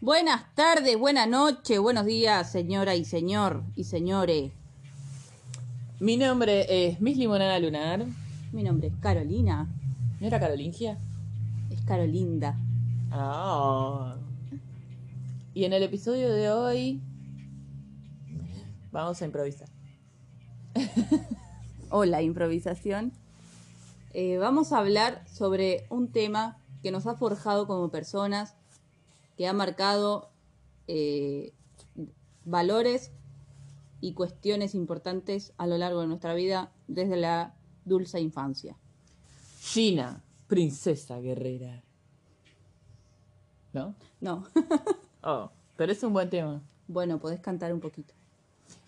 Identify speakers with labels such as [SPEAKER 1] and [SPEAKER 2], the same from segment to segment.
[SPEAKER 1] Buenas tardes, buenas noches, buenos días, señora y señor y señores.
[SPEAKER 2] Mi nombre es Miss Limonada Lunar.
[SPEAKER 1] Mi nombre es Carolina.
[SPEAKER 2] ¿No era Carolingia?
[SPEAKER 1] Es Carolinda.
[SPEAKER 2] Ah. Y en el episodio de hoy vamos a improvisar.
[SPEAKER 1] Hola, improvisación. Eh, vamos a hablar sobre un tema que nos ha forjado como personas, que ha marcado eh, valores y cuestiones importantes a lo largo de nuestra vida desde la dulce infancia.
[SPEAKER 2] Gina, princesa guerrera. ¿No?
[SPEAKER 1] No.
[SPEAKER 2] Oh, pero es un buen tema.
[SPEAKER 1] bueno, podés cantar un poquito.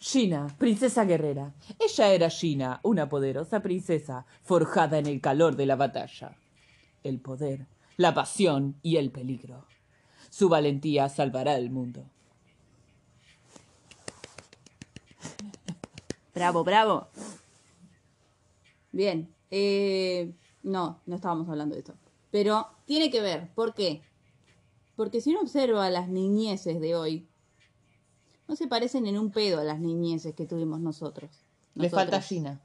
[SPEAKER 2] Gina, princesa guerrera. Ella era Gina, una poderosa princesa forjada en el calor de la batalla. El poder, la pasión y el peligro. Su valentía salvará el mundo.
[SPEAKER 1] Bravo, bravo. Bien. eh, no, no estábamos hablando de esto. Pero tiene que ver. ¿Por qué? Porque si uno observa las niñeces de hoy, no se parecen en un pedo a las niñeces que tuvimos nosotros.
[SPEAKER 2] Le falta. Gina.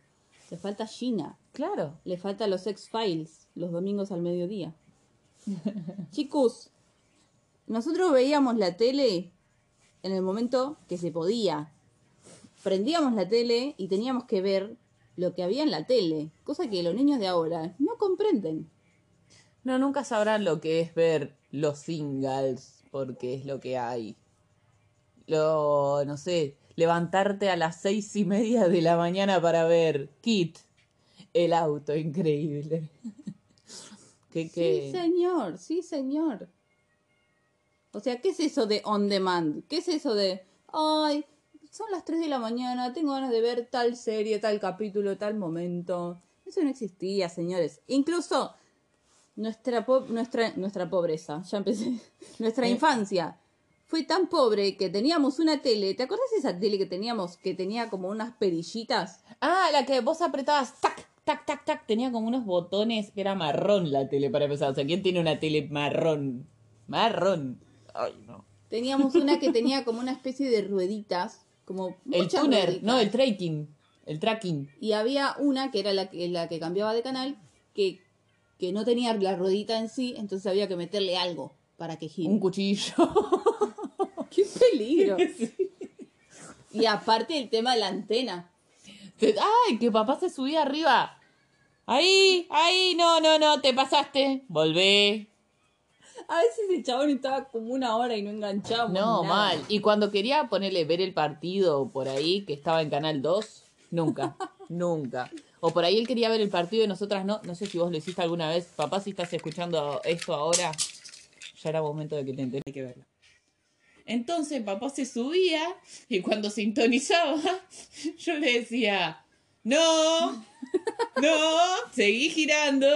[SPEAKER 1] Le falta Gina.
[SPEAKER 2] Claro.
[SPEAKER 1] Le falta los X-Files los domingos al mediodía. Chicos, nosotros veíamos la tele en el momento que se podía. Prendíamos la tele y teníamos que ver lo que había en la tele, cosa que los niños de ahora no comprenden.
[SPEAKER 2] No, nunca sabrán lo que es ver los singles, porque es lo que hay. Lo, no sé, levantarte a las seis y media de la mañana para ver Kit, el auto increíble. que, que...
[SPEAKER 1] Sí, señor, sí, señor. O sea, ¿qué es eso de on demand? ¿Qué es eso de, ay, son las 3 de la mañana, tengo ganas de ver tal serie, tal capítulo, tal momento? Eso no existía, señores. Incluso nuestra, po- nuestra, nuestra pobreza, ya empecé, nuestra
[SPEAKER 2] Eh.
[SPEAKER 1] infancia fue tan pobre que teníamos una tele. ¿Te acuerdas de esa tele que teníamos que tenía como unas perillitas?
[SPEAKER 2] Ah, la que vos apretabas, tac, tac, tac, tac, tenía como unos botones que era marrón la tele para empezar. O sea, ¿quién tiene una tele marrón? Marrón. Ay, no.
[SPEAKER 1] Teníamos una que tenía como una especie de rueditas, como
[SPEAKER 2] El tuner,
[SPEAKER 1] rueditas.
[SPEAKER 2] no, el tracking. El tracking.
[SPEAKER 1] Y había una que era la que, la que cambiaba de canal, que, que no tenía la ruedita en sí, entonces había que meterle algo para que gire.
[SPEAKER 2] Un cuchillo.
[SPEAKER 1] ¡Qué peligro! Y aparte el tema de la antena.
[SPEAKER 2] Te- ¡Ay, que papá se subía arriba! Ahí, ahí, no, no, no, te pasaste. Volvé.
[SPEAKER 1] A veces el chabón estaba como una hora y no enganchábamos
[SPEAKER 2] No,
[SPEAKER 1] nada.
[SPEAKER 2] mal. Y cuando quería ponerle ver el partido por ahí, que estaba en Canal 2, nunca, nunca. O por ahí él quería ver el partido y nosotras no. No sé si vos lo hiciste alguna vez. Papá, si estás escuchando esto ahora, ya era momento de que te tenés que verlo. Entonces papá se subía y cuando sintonizaba, yo le decía, no, no, seguí girando.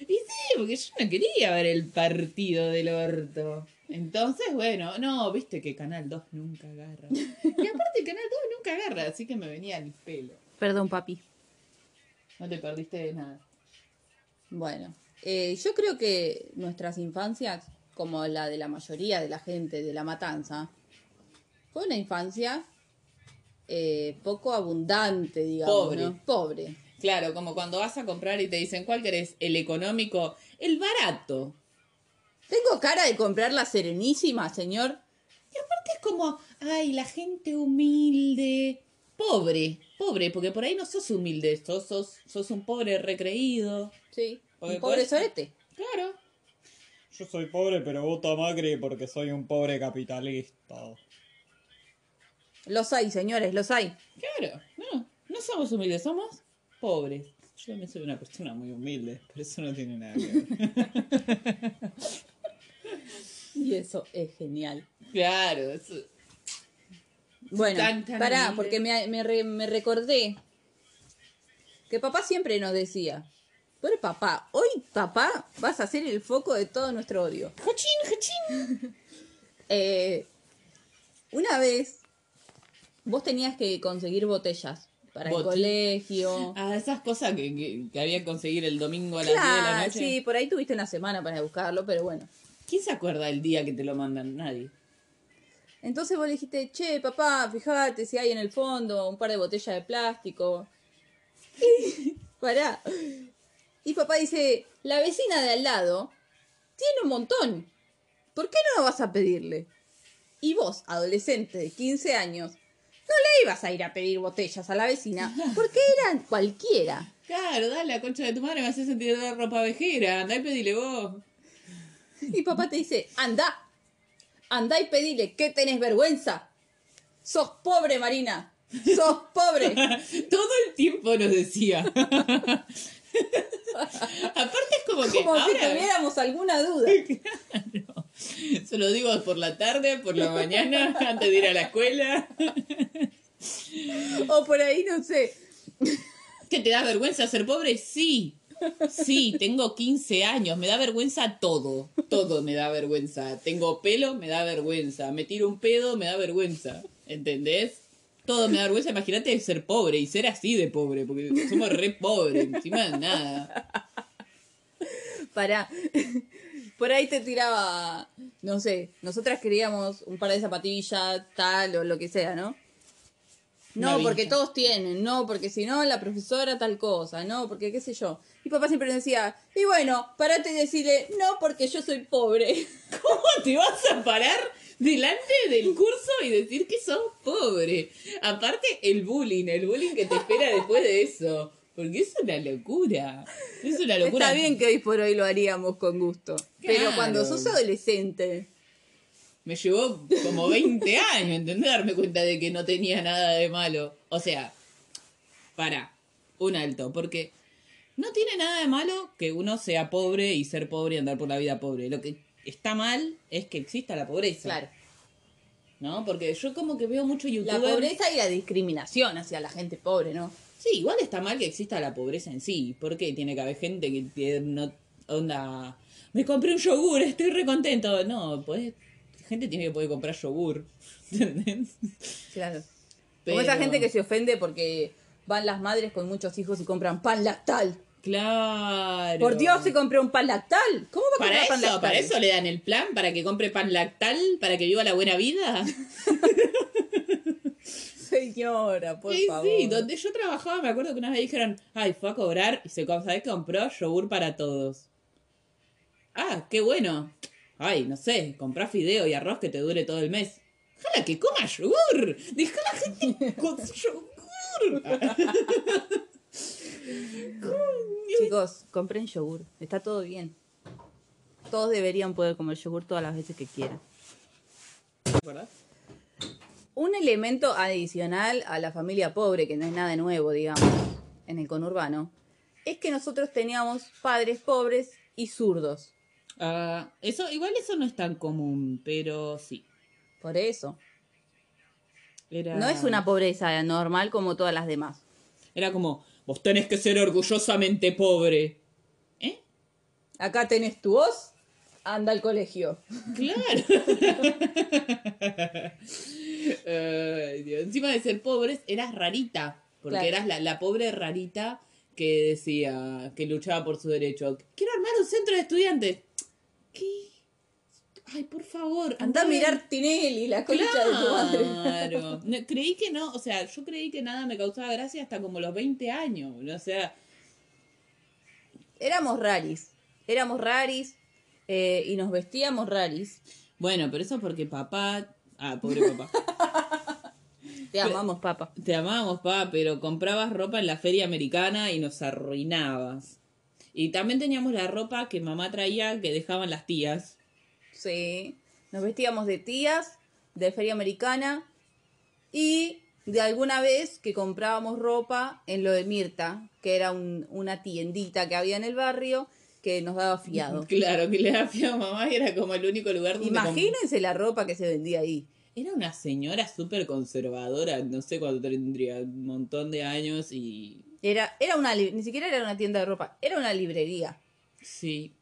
[SPEAKER 2] Y sí, porque yo no quería ver el partido del orto. Entonces, bueno, no, viste que Canal 2 nunca agarra. Y aparte Canal 2 nunca agarra, así que me venía al pelo.
[SPEAKER 1] Perdón, papi.
[SPEAKER 2] No te perdiste de nada.
[SPEAKER 1] Bueno, eh, yo creo que nuestras infancias, como la de la mayoría de la gente de la matanza, fue una infancia eh, poco abundante, digamos.
[SPEAKER 2] Pobre.
[SPEAKER 1] ¿no? Pobre.
[SPEAKER 2] Claro, como cuando vas a comprar y te dicen, ¿cuál querés? ¿El económico? El barato.
[SPEAKER 1] Tengo cara de comprar la Serenísima, señor.
[SPEAKER 2] Y aparte es como, ay, la gente humilde. Pobre, pobre, porque por ahí no sos humilde, sos, sos, sos un pobre recreído.
[SPEAKER 1] Sí.
[SPEAKER 2] Porque
[SPEAKER 1] Un pobre sorete.
[SPEAKER 2] Claro.
[SPEAKER 3] Yo soy pobre, pero voto a Macri porque soy un pobre capitalista.
[SPEAKER 1] Los hay, señores, los hay.
[SPEAKER 2] Claro, no, no somos humildes, somos pobres. Yo también soy una persona muy humilde, pero eso no tiene nada que ver.
[SPEAKER 1] Y eso es genial.
[SPEAKER 2] claro, eso-
[SPEAKER 1] Bueno,
[SPEAKER 2] Tan, tan
[SPEAKER 1] pará,
[SPEAKER 2] humilde.
[SPEAKER 1] porque me, me re- me recordé que papá siempre nos decía, Pobre papá, hoy papá vas a ser el foco de todo nuestro odio.
[SPEAKER 2] ¡Hachín!
[SPEAKER 1] Eh, una vez vos tenías que conseguir botellas para el colegio.
[SPEAKER 2] Ah, esas cosas que, que, que había que conseguir el domingo a las 10 de la noche.
[SPEAKER 1] sí, por ahí tuviste una semana para buscarlo, pero bueno.
[SPEAKER 2] ¿Quién se acuerda del día que te lo mandan? Nadie.
[SPEAKER 1] Entonces vos le dijiste, che, papá, fíjate si hay en el fondo un par de botellas de plástico. Y, pará. Y papá dice, la vecina de al lado tiene un montón. ¿Por qué no vas a pedirle? Y vos, adolescente de 15 años, no le ibas a ir a pedir botellas a la vecina porque eran cualquiera.
[SPEAKER 2] Claro, dale, la concha de tu madre me hace sentir la ropa vejera. Andá y pedile vos.
[SPEAKER 1] Y papá te dice, anda, anda y pedile, ¿qué tenés vergüenza? Sos pobre, Marina, sos pobre.
[SPEAKER 2] Todo el tiempo nos decía. Aparte es como que
[SPEAKER 1] Como si
[SPEAKER 2] ahora
[SPEAKER 1] tuviéramos alguna duda.
[SPEAKER 2] se lo digo por la tarde, por la mañana, antes de ir a la escuela.
[SPEAKER 1] O por ahí, no sé.
[SPEAKER 2] ¿Que te da vergüenza ser pobre? Sí. Sí, tengo 15 años, me da vergüenza todo. Todo me da vergüenza. Tengo pelo, me da vergüenza. Me tiro un pedo, me da vergüenza. ¿Entendés? Todo me da vergüenza. Imagínate ser pobre y ser así de pobre, porque somos re pobres, encima de nada.
[SPEAKER 1] Para. Por ahí te tiraba, no sé, nosotras queríamos un par de zapatillas, tal o lo que sea, ¿no? No,
[SPEAKER 2] Una
[SPEAKER 1] porque
[SPEAKER 2] vincha.
[SPEAKER 1] todos tienen, no, porque si no, la profesora tal cosa, no, porque qué sé yo. Y papá siempre decía, y bueno, parate y decirle, no, porque yo soy pobre.
[SPEAKER 2] ¿Cómo te vas a parar delante del curso y decir que sos pobre? Aparte, el bullying, el bullying que te espera después de eso. Porque es una locura. Es una locura.
[SPEAKER 1] Está bien que hoy por hoy lo haríamos con gusto. Pero cuando sos adolescente,
[SPEAKER 2] Me llevó como 20 años, ¿entendés? Darme cuenta de que no tenía nada de malo. O sea, para, un alto, porque no tiene nada de malo que uno sea pobre y ser pobre y andar por la vida pobre. Lo que está mal es que exista la pobreza.
[SPEAKER 1] claro.
[SPEAKER 2] ¿No? Porque yo como que veo mucho youtuber.
[SPEAKER 1] La pobreza y la discriminación hacia la gente pobre, ¿no?
[SPEAKER 2] Sí, igual está mal que exista la pobreza en sí. porque tiene que haber gente que tiene, no onda. Me compré un yogur, estoy re contento. No, pues gente tiene que poder comprar yogur. ¿Entendés?
[SPEAKER 1] Claro. Como esa gente que se ofende porque van las madres con muchos hijos y compran pan lactal.
[SPEAKER 2] Claro.
[SPEAKER 1] Por Dios, se compró un pan lactal. ¿Cómo va a
[SPEAKER 2] Para
[SPEAKER 1] comprar pan
[SPEAKER 2] eso,
[SPEAKER 1] lactal?
[SPEAKER 2] para eso le dan el plan, para que compre pan lactal, para que viva la buena vida.
[SPEAKER 1] Señora, por
[SPEAKER 2] sí,
[SPEAKER 1] favor.
[SPEAKER 2] sí, donde yo trabajaba me acuerdo que una vez dijeron, ay, fue a cobrar y se ¿sabés que compró yogur para todos? Ah, qué bueno. Ay, no sé, comprá fideo y arroz que te dure todo el mes. Jala que coma yogur. Deja a la gente con yogur.
[SPEAKER 1] Chicos, compren yogur. Está todo bien. Todos deberían poder comer yogur todas las veces que quieran.
[SPEAKER 2] ¿Verdad?
[SPEAKER 1] Un elemento adicional a la familia pobre, que no es nada nuevo, digamos, en el conurbano, es que nosotros teníamos padres pobres y zurdos.
[SPEAKER 2] Ah, eso, igual eso no es tan común, pero sí.
[SPEAKER 1] Por eso.
[SPEAKER 2] Era...
[SPEAKER 1] No es una pobreza normal como todas las demás.
[SPEAKER 2] Era como, vos tenés que ser orgullosamente pobre. ¿Eh?
[SPEAKER 1] Acá tenés tu voz, anda al colegio.
[SPEAKER 2] Claro. Dios. Encima de ser pobres, eras rarita. Porque
[SPEAKER 1] Claro.
[SPEAKER 2] eras la, la pobre rarita que decía, que luchaba por su derecho. Quiero armar un centro de estudiantes. ¿Qué? Ay, por favor.
[SPEAKER 1] Anda a mirar Tinelli, la concha de tu madre.
[SPEAKER 2] Claro. No, creí que no, o sea, yo creí que nada me causaba gracia hasta como los 20 años. O sea,
[SPEAKER 1] Éramos raris. Éramos raris eh, y nos vestíamos raris.
[SPEAKER 2] bueno, pero eso porque papá. Ah, pobre papá.
[SPEAKER 1] Te amamos, papá.
[SPEAKER 2] Te amamos, pa, pero comprabas ropa en la feria americana y nos arruinabas. Y también teníamos la ropa que mamá traía que dejaban las tías.
[SPEAKER 1] Sí. Nos vestíamos de tías, de feria americana y de alguna vez que comprábamos ropa en lo de Mirta, que era un- una tiendita que había en el barrio que nos daba fiado.
[SPEAKER 2] Claro, que le daba feo a mamá y era como el único lugar donde...
[SPEAKER 1] Imagínense la ropa que se vendía ahí.
[SPEAKER 2] Era una señora súper conservadora, no sé cuánto tendría, un montón de años y...
[SPEAKER 1] Era, era una, ni siquiera era una tienda de ropa, era una librería.
[SPEAKER 2] Sí,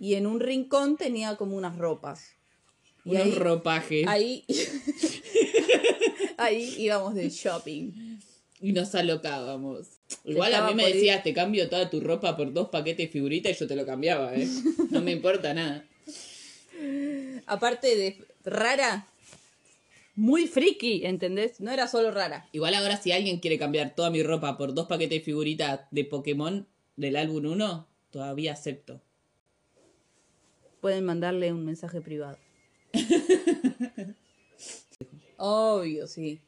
[SPEAKER 1] Y en un rincón tenía como unas ropas. Y
[SPEAKER 2] unos
[SPEAKER 1] ahí,
[SPEAKER 2] ropajes.
[SPEAKER 1] ahí, Ahí íbamos de shopping.
[SPEAKER 2] Y nos alocábamos. Igual a mí me
[SPEAKER 1] ir-
[SPEAKER 2] decías, te cambio toda tu ropa por dos paquetes de figuritas y yo te lo cambiaba, ¿eh? No me importa nada.
[SPEAKER 1] Aparte de rara, muy friki, ¿entendés? No era solo rara.
[SPEAKER 2] Igual ahora si alguien quiere cambiar toda mi ropa por dos paquetes de figuritas de Pokémon del álbum 1, todavía acepto.
[SPEAKER 1] Pueden mandarle un mensaje privado. Obvio, sí.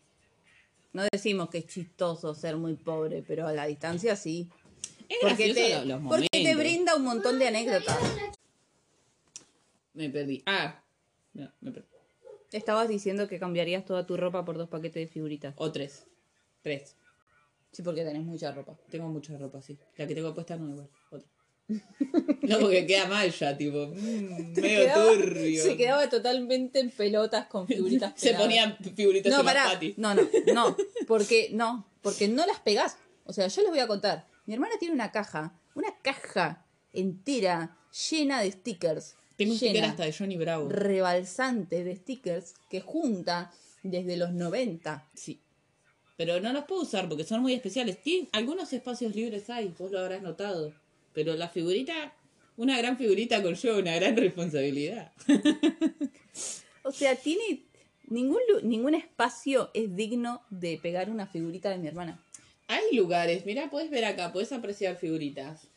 [SPEAKER 1] No decimos que es chistoso ser muy pobre, pero a la distancia sí.
[SPEAKER 2] Es
[SPEAKER 1] Porque te,
[SPEAKER 2] los
[SPEAKER 1] porque te brinda un montón de anécdotas.
[SPEAKER 2] Me perdí. Ah, no, me perdí.
[SPEAKER 1] Estabas diciendo que cambiarías toda tu ropa por dos paquetes de figuritas.
[SPEAKER 2] O tres. Tres.
[SPEAKER 1] Sí, porque tenés mucha ropa.
[SPEAKER 2] Tengo mucha ropa, sí. La que tengo puesta no igual. Otra. No, porque queda mal ya, tipo. mm, medio
[SPEAKER 1] quedaba-
[SPEAKER 2] turbio.
[SPEAKER 1] Se quedaba totalmente en pelotas con figuritas.
[SPEAKER 2] Se
[SPEAKER 1] pegadas.
[SPEAKER 2] ponían figuritas
[SPEAKER 1] No,
[SPEAKER 2] en
[SPEAKER 1] pará. No, no, no. Porque no, porque no las pegás. O sea, yo les voy a contar. Mi hermana tiene una caja, una caja entera llena de stickers.
[SPEAKER 2] Tengo un sticker hasta de Johnny Bravo.
[SPEAKER 1] rebalsante de stickers que junta desde los 90.
[SPEAKER 2] Sí. Pero no los puedo usar porque son muy especiales. Algunos espacios libres hay, vos lo habrás notado. Pero la figurita, una gran figurita conlleva una gran responsabilidad.
[SPEAKER 1] O sea, tiene ningún ningún espacio es digno de pegar una figurita de mi hermana.
[SPEAKER 2] Hay lugares, mira, puedes ver acá, puedes apreciar figuritas.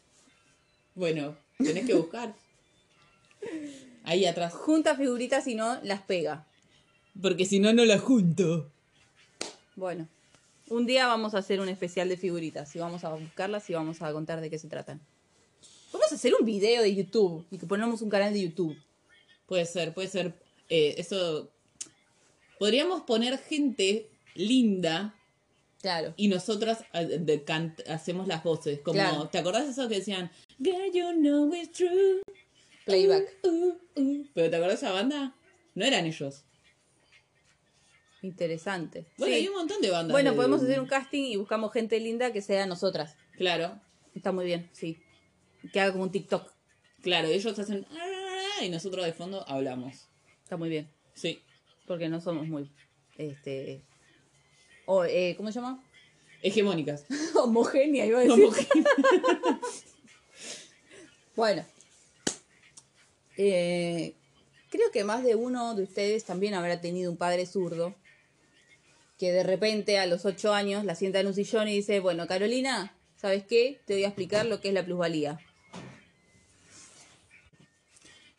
[SPEAKER 2] Bueno, tenés que buscar. Ahí atrás.
[SPEAKER 1] Junta figuritas y no las pega.
[SPEAKER 2] Porque si no, no las junto.
[SPEAKER 1] Bueno, un día vamos a hacer un especial de figuritas y vamos a buscarlas y vamos a contar de qué se tratan. Vamos a hacer un video de YouTube y que ponemos un canal de YouTube.
[SPEAKER 2] Puede ser, puede ser. eh, eso. Podríamos poner gente linda
[SPEAKER 1] Claro.
[SPEAKER 2] y nosotras cant- hacemos las voces. Como,
[SPEAKER 1] Claro.
[SPEAKER 2] ¿te acordás de eso que decían? Girl, you know it's true.
[SPEAKER 1] Playback.
[SPEAKER 2] Uh, uh, uh. ¿Pero te acordás de esa banda? No eran ellos.
[SPEAKER 1] Interesante.
[SPEAKER 2] Bueno,
[SPEAKER 1] Sí.
[SPEAKER 2] hay un montón de bandas.
[SPEAKER 1] Bueno,
[SPEAKER 2] de-
[SPEAKER 1] podemos hacer un casting y buscamos gente linda que sea nosotras.
[SPEAKER 2] Claro,
[SPEAKER 1] Está muy bien, sí. Que haga como un TikTok.
[SPEAKER 2] claro, ellos hacen. "Ah", Y nosotros de fondo hablamos.
[SPEAKER 1] Está muy bien.
[SPEAKER 2] Sí.
[SPEAKER 1] Porque no somos muy. Este. o, eh, ¿Cómo se llama?
[SPEAKER 2] Hegemónicas.
[SPEAKER 1] Homogénea, iba a decir.
[SPEAKER 2] Que-
[SPEAKER 1] Bueno. Eh, creo que más de uno de ustedes también habrá tenido un padre zurdo que de repente a los ocho años la sienta en un sillón y dice, bueno, Carolina, ¿sabes qué? Te voy a explicar lo que es la plusvalía.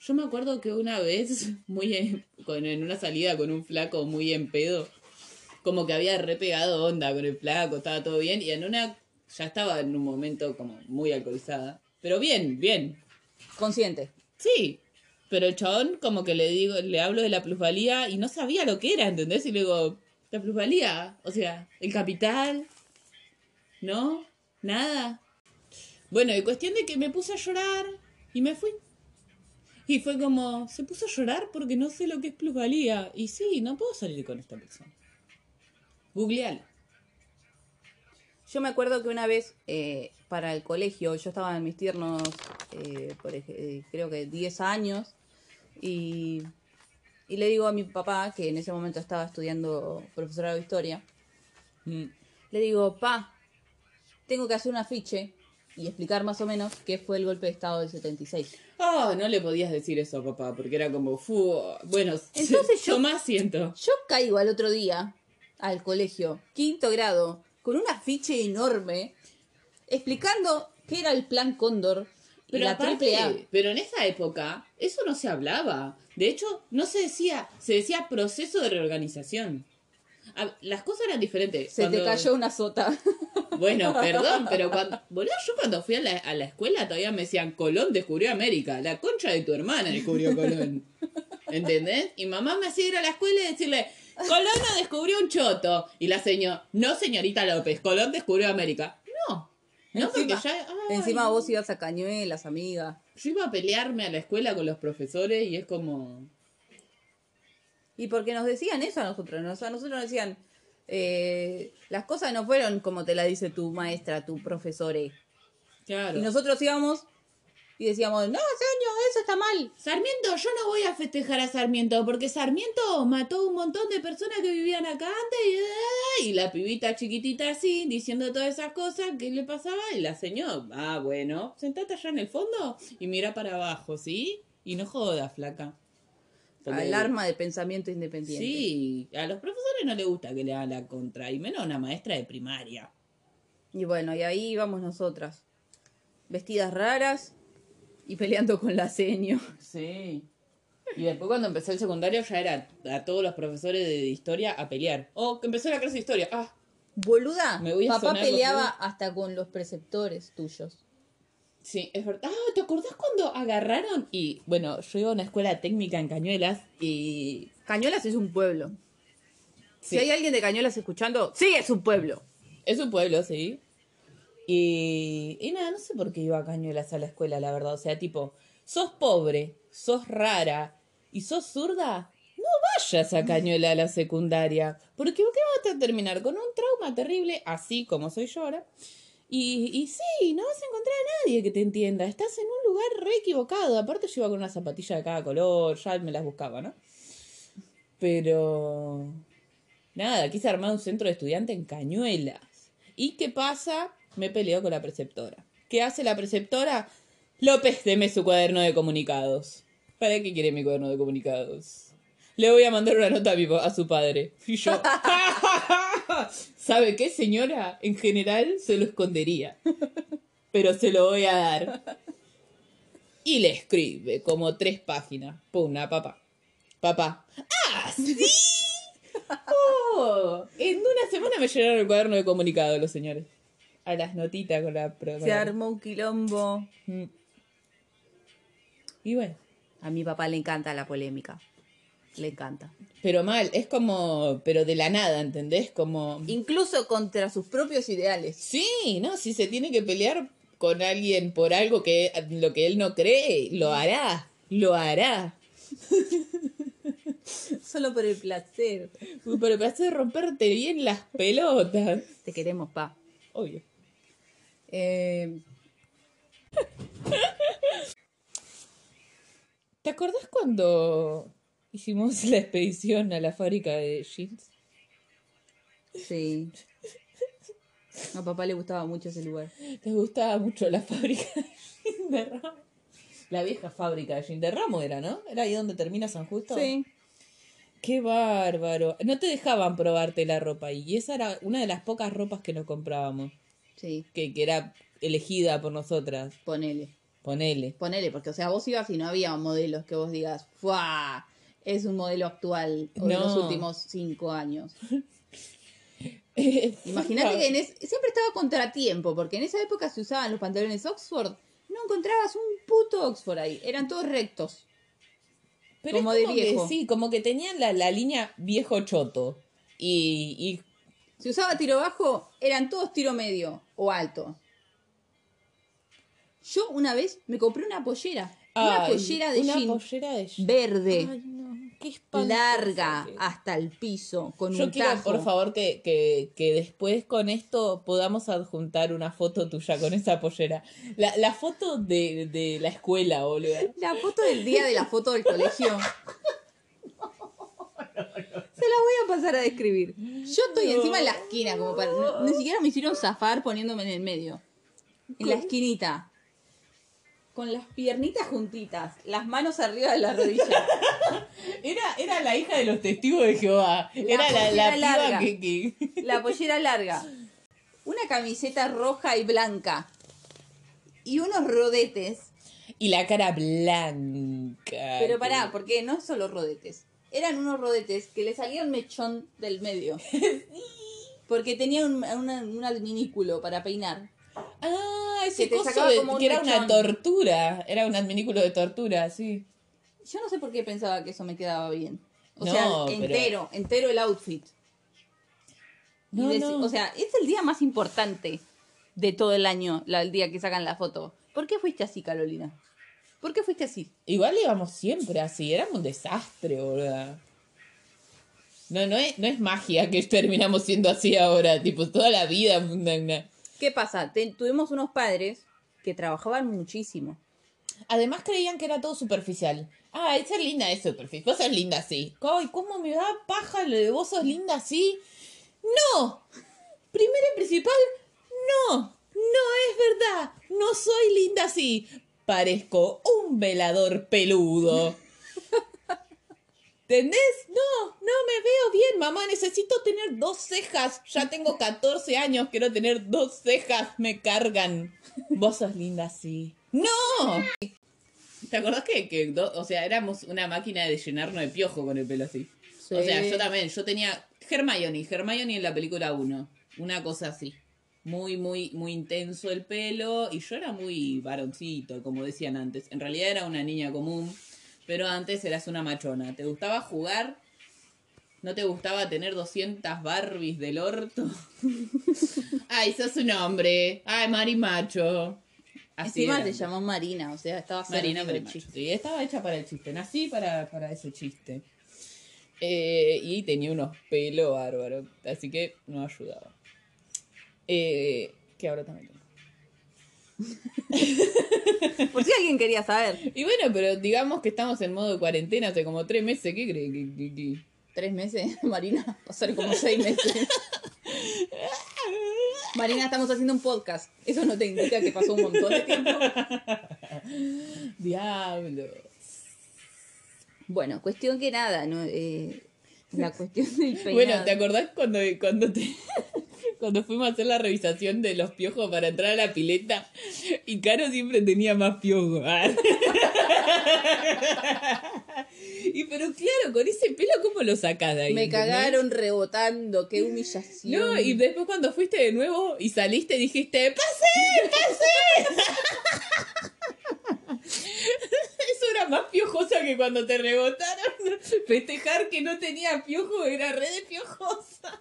[SPEAKER 2] Yo me acuerdo que una vez, muy en, con- en una salida con un flaco muy en pedo, como que había repegado onda con el flaco, estaba todo bien, y en una, ya estaba en un momento como muy alcoholizada. Pero bien, bien.
[SPEAKER 1] Consciente.
[SPEAKER 2] Sí. Pero el chabón como que le digo, le hablo de la plusvalía y no sabía lo que era, ¿entendés? Y le digo, la plusvalía, o sea, el capital, ¿no? Nada. Bueno, y cuestión de que me puse a llorar y me fui. Y fue como, se puso a llorar porque no sé lo que es plusvalía. Y sí, no puedo salir con esta persona. Googlealo.
[SPEAKER 1] Yo me acuerdo que una vez eh, para el colegio, yo estaba en mis tiernos, eh, por eh, creo que 10 años, y, y le digo a mi papá, que en ese momento estaba estudiando profesorado de historia,
[SPEAKER 2] Mm.
[SPEAKER 1] le digo, pa, tengo que hacer un afiche y explicar más o menos qué fue el golpe de Estado del 76.
[SPEAKER 2] Oh, no le podías decir eso a papá, porque era como, fu, bueno,
[SPEAKER 1] Entonces yo-
[SPEAKER 2] toma asiento.
[SPEAKER 1] Yo caigo al otro día al colegio, quinto grado, con un afiche enorme, explicando qué era el plan Cóndor
[SPEAKER 2] Pero
[SPEAKER 1] la
[SPEAKER 2] aparte,
[SPEAKER 1] triple A.
[SPEAKER 2] pero en esa época eso no se hablaba. De hecho, no se decía, se decía proceso de reorganización. A- Las cosas eran diferentes.
[SPEAKER 1] Se
[SPEAKER 2] Cuando-
[SPEAKER 1] te cayó una sota.
[SPEAKER 2] Bueno, perdón, pero cuando, boludo, yo cuando fui a la, a la escuela todavía me decían Colón descubrió América. La concha de tu hermana descubrió Colón. ¿Entendés? Y mamá me hacía ir a la escuela y decirle, Colón no descubrió un choto. Y la señor, no señorita López, Colón descubrió América. No. No, porque ya. ay,
[SPEAKER 1] Encima vos ibas a cañuelas, amiga.
[SPEAKER 2] yo iba a pelearme a la escuela con los profesores y es como.
[SPEAKER 1] Y porque nos decían eso a nosotros. nos- A nosotros nos decían, eh, las cosas no fueron como te la dice tu maestra, tu profesor.
[SPEAKER 2] Claro.
[SPEAKER 1] Y nosotros íbamos Y decíamos, no, señor, eso está mal.
[SPEAKER 2] Sarmiento, yo no voy a festejar a Sarmiento porque Sarmiento mató un montón de personas que vivían acá antes y, y la pibita chiquitita así, diciendo todas esas cosas, ¿qué le pasaba? Y la señora, ah, bueno, sentate allá en el fondo y mira para abajo, ¿sí? Y no jodas, flaca.
[SPEAKER 1] Alarma de pensamiento independiente.
[SPEAKER 2] Sí, a los profesores no les gusta que le hagan la contra, y menos a una maestra de primaria.
[SPEAKER 1] Y bueno, y ahí íbamos nosotras. Vestidas raras y peleando con la seño.
[SPEAKER 2] Sí. Y después cuando empecé el secundario ya era a todos los profesores de historia a pelear. Oh, que empezó la clase de historia. Ah,
[SPEAKER 1] Boluda,
[SPEAKER 2] Me voy a
[SPEAKER 1] papá
[SPEAKER 2] sonar
[SPEAKER 1] peleaba
[SPEAKER 2] boluda.
[SPEAKER 1] hasta con los preceptores tuyos.
[SPEAKER 2] Sí, es verdad. Ah, ¿te acordás cuando agarraron? Y bueno, yo iba a una escuela técnica en Cañuelas y...
[SPEAKER 1] Cañuelas es un pueblo.
[SPEAKER 2] Sí.
[SPEAKER 1] Si hay alguien de Cañuelas escuchando, sí, es un pueblo.
[SPEAKER 2] Es un pueblo, sí. Y, y nada, no sé por qué iba a Cañuelas a la escuela, la verdad. O sea, tipo, sos pobre, sos rara y sos zurda, no vayas a Cañuela a la secundaria. Porque ¿qué vas a terminar? Con un trauma terrible, así como soy yo ahora. Y, y sí, no vas a encontrar a nadie que te entienda. Estás en un lugar re equivocado. Aparte yo iba con una zapatilla de cada color, ya me las buscaba, ¿no? Pero... Nada, quise armar un centro de estudiantes en Cañuelas. ¿Y qué pasa? Me peleo con la preceptora. ¿Qué hace la preceptora? López, deme su cuaderno de comunicados. ¿Para qué quiere mi cuaderno de comunicados? Le voy a mandar una nota a, mi pa- a su padre. Y yo, ¿sabe qué, señora? En general se lo escondería. Pero se lo voy a dar. Y le escribe como tres páginas. Puna, papá. Papá. ¡Ah, sí! Oh, en una semana me llenaron el cuaderno de comunicado los señores. A las notitas con la... con
[SPEAKER 1] Se armó un quilombo.
[SPEAKER 2] Mm. Y bueno,
[SPEAKER 1] A mi papá le encanta la polémica. Le encanta.
[SPEAKER 2] pero mal, es como, pero de la nada, ¿entendés? Como,
[SPEAKER 1] Incluso contra sus propios ideales.
[SPEAKER 2] sí, ¿no? Si se tiene que pelear con alguien por algo que lo que él no cree, lo hará, lo hará.
[SPEAKER 1] Solo por el placer.
[SPEAKER 2] Uy, Pero me hace romperte bien las pelotas.
[SPEAKER 1] Te queremos, pa.
[SPEAKER 2] Obvio.
[SPEAKER 1] Eh,
[SPEAKER 2] ¿Te acordás cuando hicimos la expedición a la fábrica de jeans?
[SPEAKER 1] sí. A papá le gustaba mucho ese lugar.
[SPEAKER 2] ¿Te gustaba mucho la fábrica de Ramo? La vieja fábrica de jeans de Ramo era, ¿no? ¿Era ahí donde termina San Justo?
[SPEAKER 1] Sí.
[SPEAKER 2] Qué bárbaro. No te dejaban probarte la ropa y esa era una de las pocas ropas que nos comprábamos,
[SPEAKER 1] Sí.
[SPEAKER 2] que, que era elegida por nosotras.
[SPEAKER 1] Ponele.
[SPEAKER 2] Ponele.
[SPEAKER 1] Ponele, porque, o sea, vos ibas y no había modelos que vos digas, ¡fuah! Es un modelo actual o de
[SPEAKER 2] No.
[SPEAKER 1] los últimos cinco años. Imagínate que en es- siempre estaba contratiempo, porque en esa época se usaban los pantalones Oxford. No encontrabas un puto Oxford ahí. Eran todos rectos.
[SPEAKER 2] Pero
[SPEAKER 1] como
[SPEAKER 2] es
[SPEAKER 1] de viejo.
[SPEAKER 2] Que, sí, como que tenían la, la línea viejo choto. Y, y
[SPEAKER 1] Si usaba tiro bajo, eran todos tiro medio o alto. Yo una vez me compré una pollera. Una pollera de
[SPEAKER 2] una
[SPEAKER 1] jean
[SPEAKER 2] pollera de jean.
[SPEAKER 1] verde,
[SPEAKER 2] Ay, no, qué
[SPEAKER 1] larga,
[SPEAKER 2] que-
[SPEAKER 1] hasta el piso, con
[SPEAKER 2] Yo
[SPEAKER 1] un
[SPEAKER 2] quiero,
[SPEAKER 1] tajo.
[SPEAKER 2] por favor, que, que, que después con esto podamos adjuntar una foto tuya con esa pollera. La, la foto de, de la escuela, boludo.
[SPEAKER 1] La foto del día de la foto del colegio. Se la voy a pasar a describir. Yo estoy encima en la esquina, como para. ni siquiera me hicieron zafar poniéndome en el medio. En la esquinita. Con las piernitas juntitas, las manos arriba de la rodilla.
[SPEAKER 2] Era, era la hija de los testigos de Jehová. era la, la
[SPEAKER 1] larga.
[SPEAKER 2] que, que-
[SPEAKER 1] La pollera larga. Una camiseta roja y blanca. Y unos rodetes.
[SPEAKER 2] Y la cara blanca.
[SPEAKER 1] Pero pará, porque no solo rodetes. Eran unos rodetes que le salía un mechón del medio. Porque tenía un, una- un adminículo para peinar.
[SPEAKER 2] Ah, ese
[SPEAKER 1] Que te
[SPEAKER 2] coso de-
[SPEAKER 1] como un
[SPEAKER 2] que era una
[SPEAKER 1] mechón.
[SPEAKER 2] tortura. Era un adminículo de tortura, sí.
[SPEAKER 1] Yo no sé por qué pensaba que eso me quedaba bien. O
[SPEAKER 2] No,
[SPEAKER 1] sea,
[SPEAKER 2] pero-
[SPEAKER 1] entero, entero el outfit. Y
[SPEAKER 2] No,
[SPEAKER 1] deci-
[SPEAKER 2] no.
[SPEAKER 1] O sea, es el día más importante de todo el año, la, el día que sacan la foto. ¿Por qué fuiste así, Carolina? ¿Por qué fuiste así?
[SPEAKER 2] Igual íbamos siempre así, éramos un desastre, boludo. No, no es, no es magia que terminamos siendo así ahora, tipo, toda la vida. una- una-
[SPEAKER 1] ¿Qué pasa? Tuvimos unos padres que trabajaban muchísimo.
[SPEAKER 2] Además creían que era todo superficial. Ay, ser linda es superficial. Vos sos linda así. Ay, ¿cómo me da paja lo de vos sos linda así? No. Primero y principal, no. No es verdad. No soy linda así. Parezco un velador peludo. ¿Entendés? No, no me veo bien, mamá. Necesito tener dos cejas. Ya tengo 14 años, quiero tener dos cejas. Me cargan. Vos sos linda así. ¡No! ¿Te acordás que, que do- o sea, éramos una máquina de llenarnos de piojo con el pelo así?
[SPEAKER 1] Sí.
[SPEAKER 2] O sea, yo también, yo tenía Hermione, Hermione en la película 1, una cosa así. Muy, muy, muy intenso el pelo y yo era muy varoncito, como decían antes. En realidad era una niña común, pero antes eras una machona. ¿Te gustaba jugar? ¿No te gustaba tener 200 Barbies del orto? Ay, sos un hombre. Ay, Mari Macho. Así
[SPEAKER 1] Encima te llamó Marina, o sea, estaba
[SPEAKER 2] Marina
[SPEAKER 1] servido el chiste.
[SPEAKER 2] Sí, estaba hecha para el chiste. Nací para, para ese chiste. Eh, y tenía unos pelos bárbaros. Así que no ayudaba. Eh, que ahora también tengo.
[SPEAKER 1] Por si alguien quería saber.
[SPEAKER 2] Y bueno, pero digamos que estamos en modo de cuarentena hace como tres meses. ¿Qué cree? que- que- que-
[SPEAKER 1] Tres meses, Marina, pasaron como seis meses. Marina, estamos haciendo un podcast. Eso no te indica que pasó un montón de tiempo.
[SPEAKER 2] Diablo.
[SPEAKER 1] Bueno, cuestión que nada, ¿no? Eh, la cuestión del peinado.
[SPEAKER 2] Bueno, ¿te acordás cuando, cuando te... Cuando fuimos a hacer la revisación de los piojos para entrar a la pileta y Caro siempre tenía más piojos. Ah. y pero claro, con ese pelo, ¿cómo lo sacás de ahí?
[SPEAKER 1] Me cagaron rebotando, qué humillación.
[SPEAKER 2] No, y después cuando fuiste de nuevo y saliste dijiste, ¡pase! ¡pase! Eso era más piojosa que cuando te rebotaron. Festejar que no tenía piojo era re de piojosa.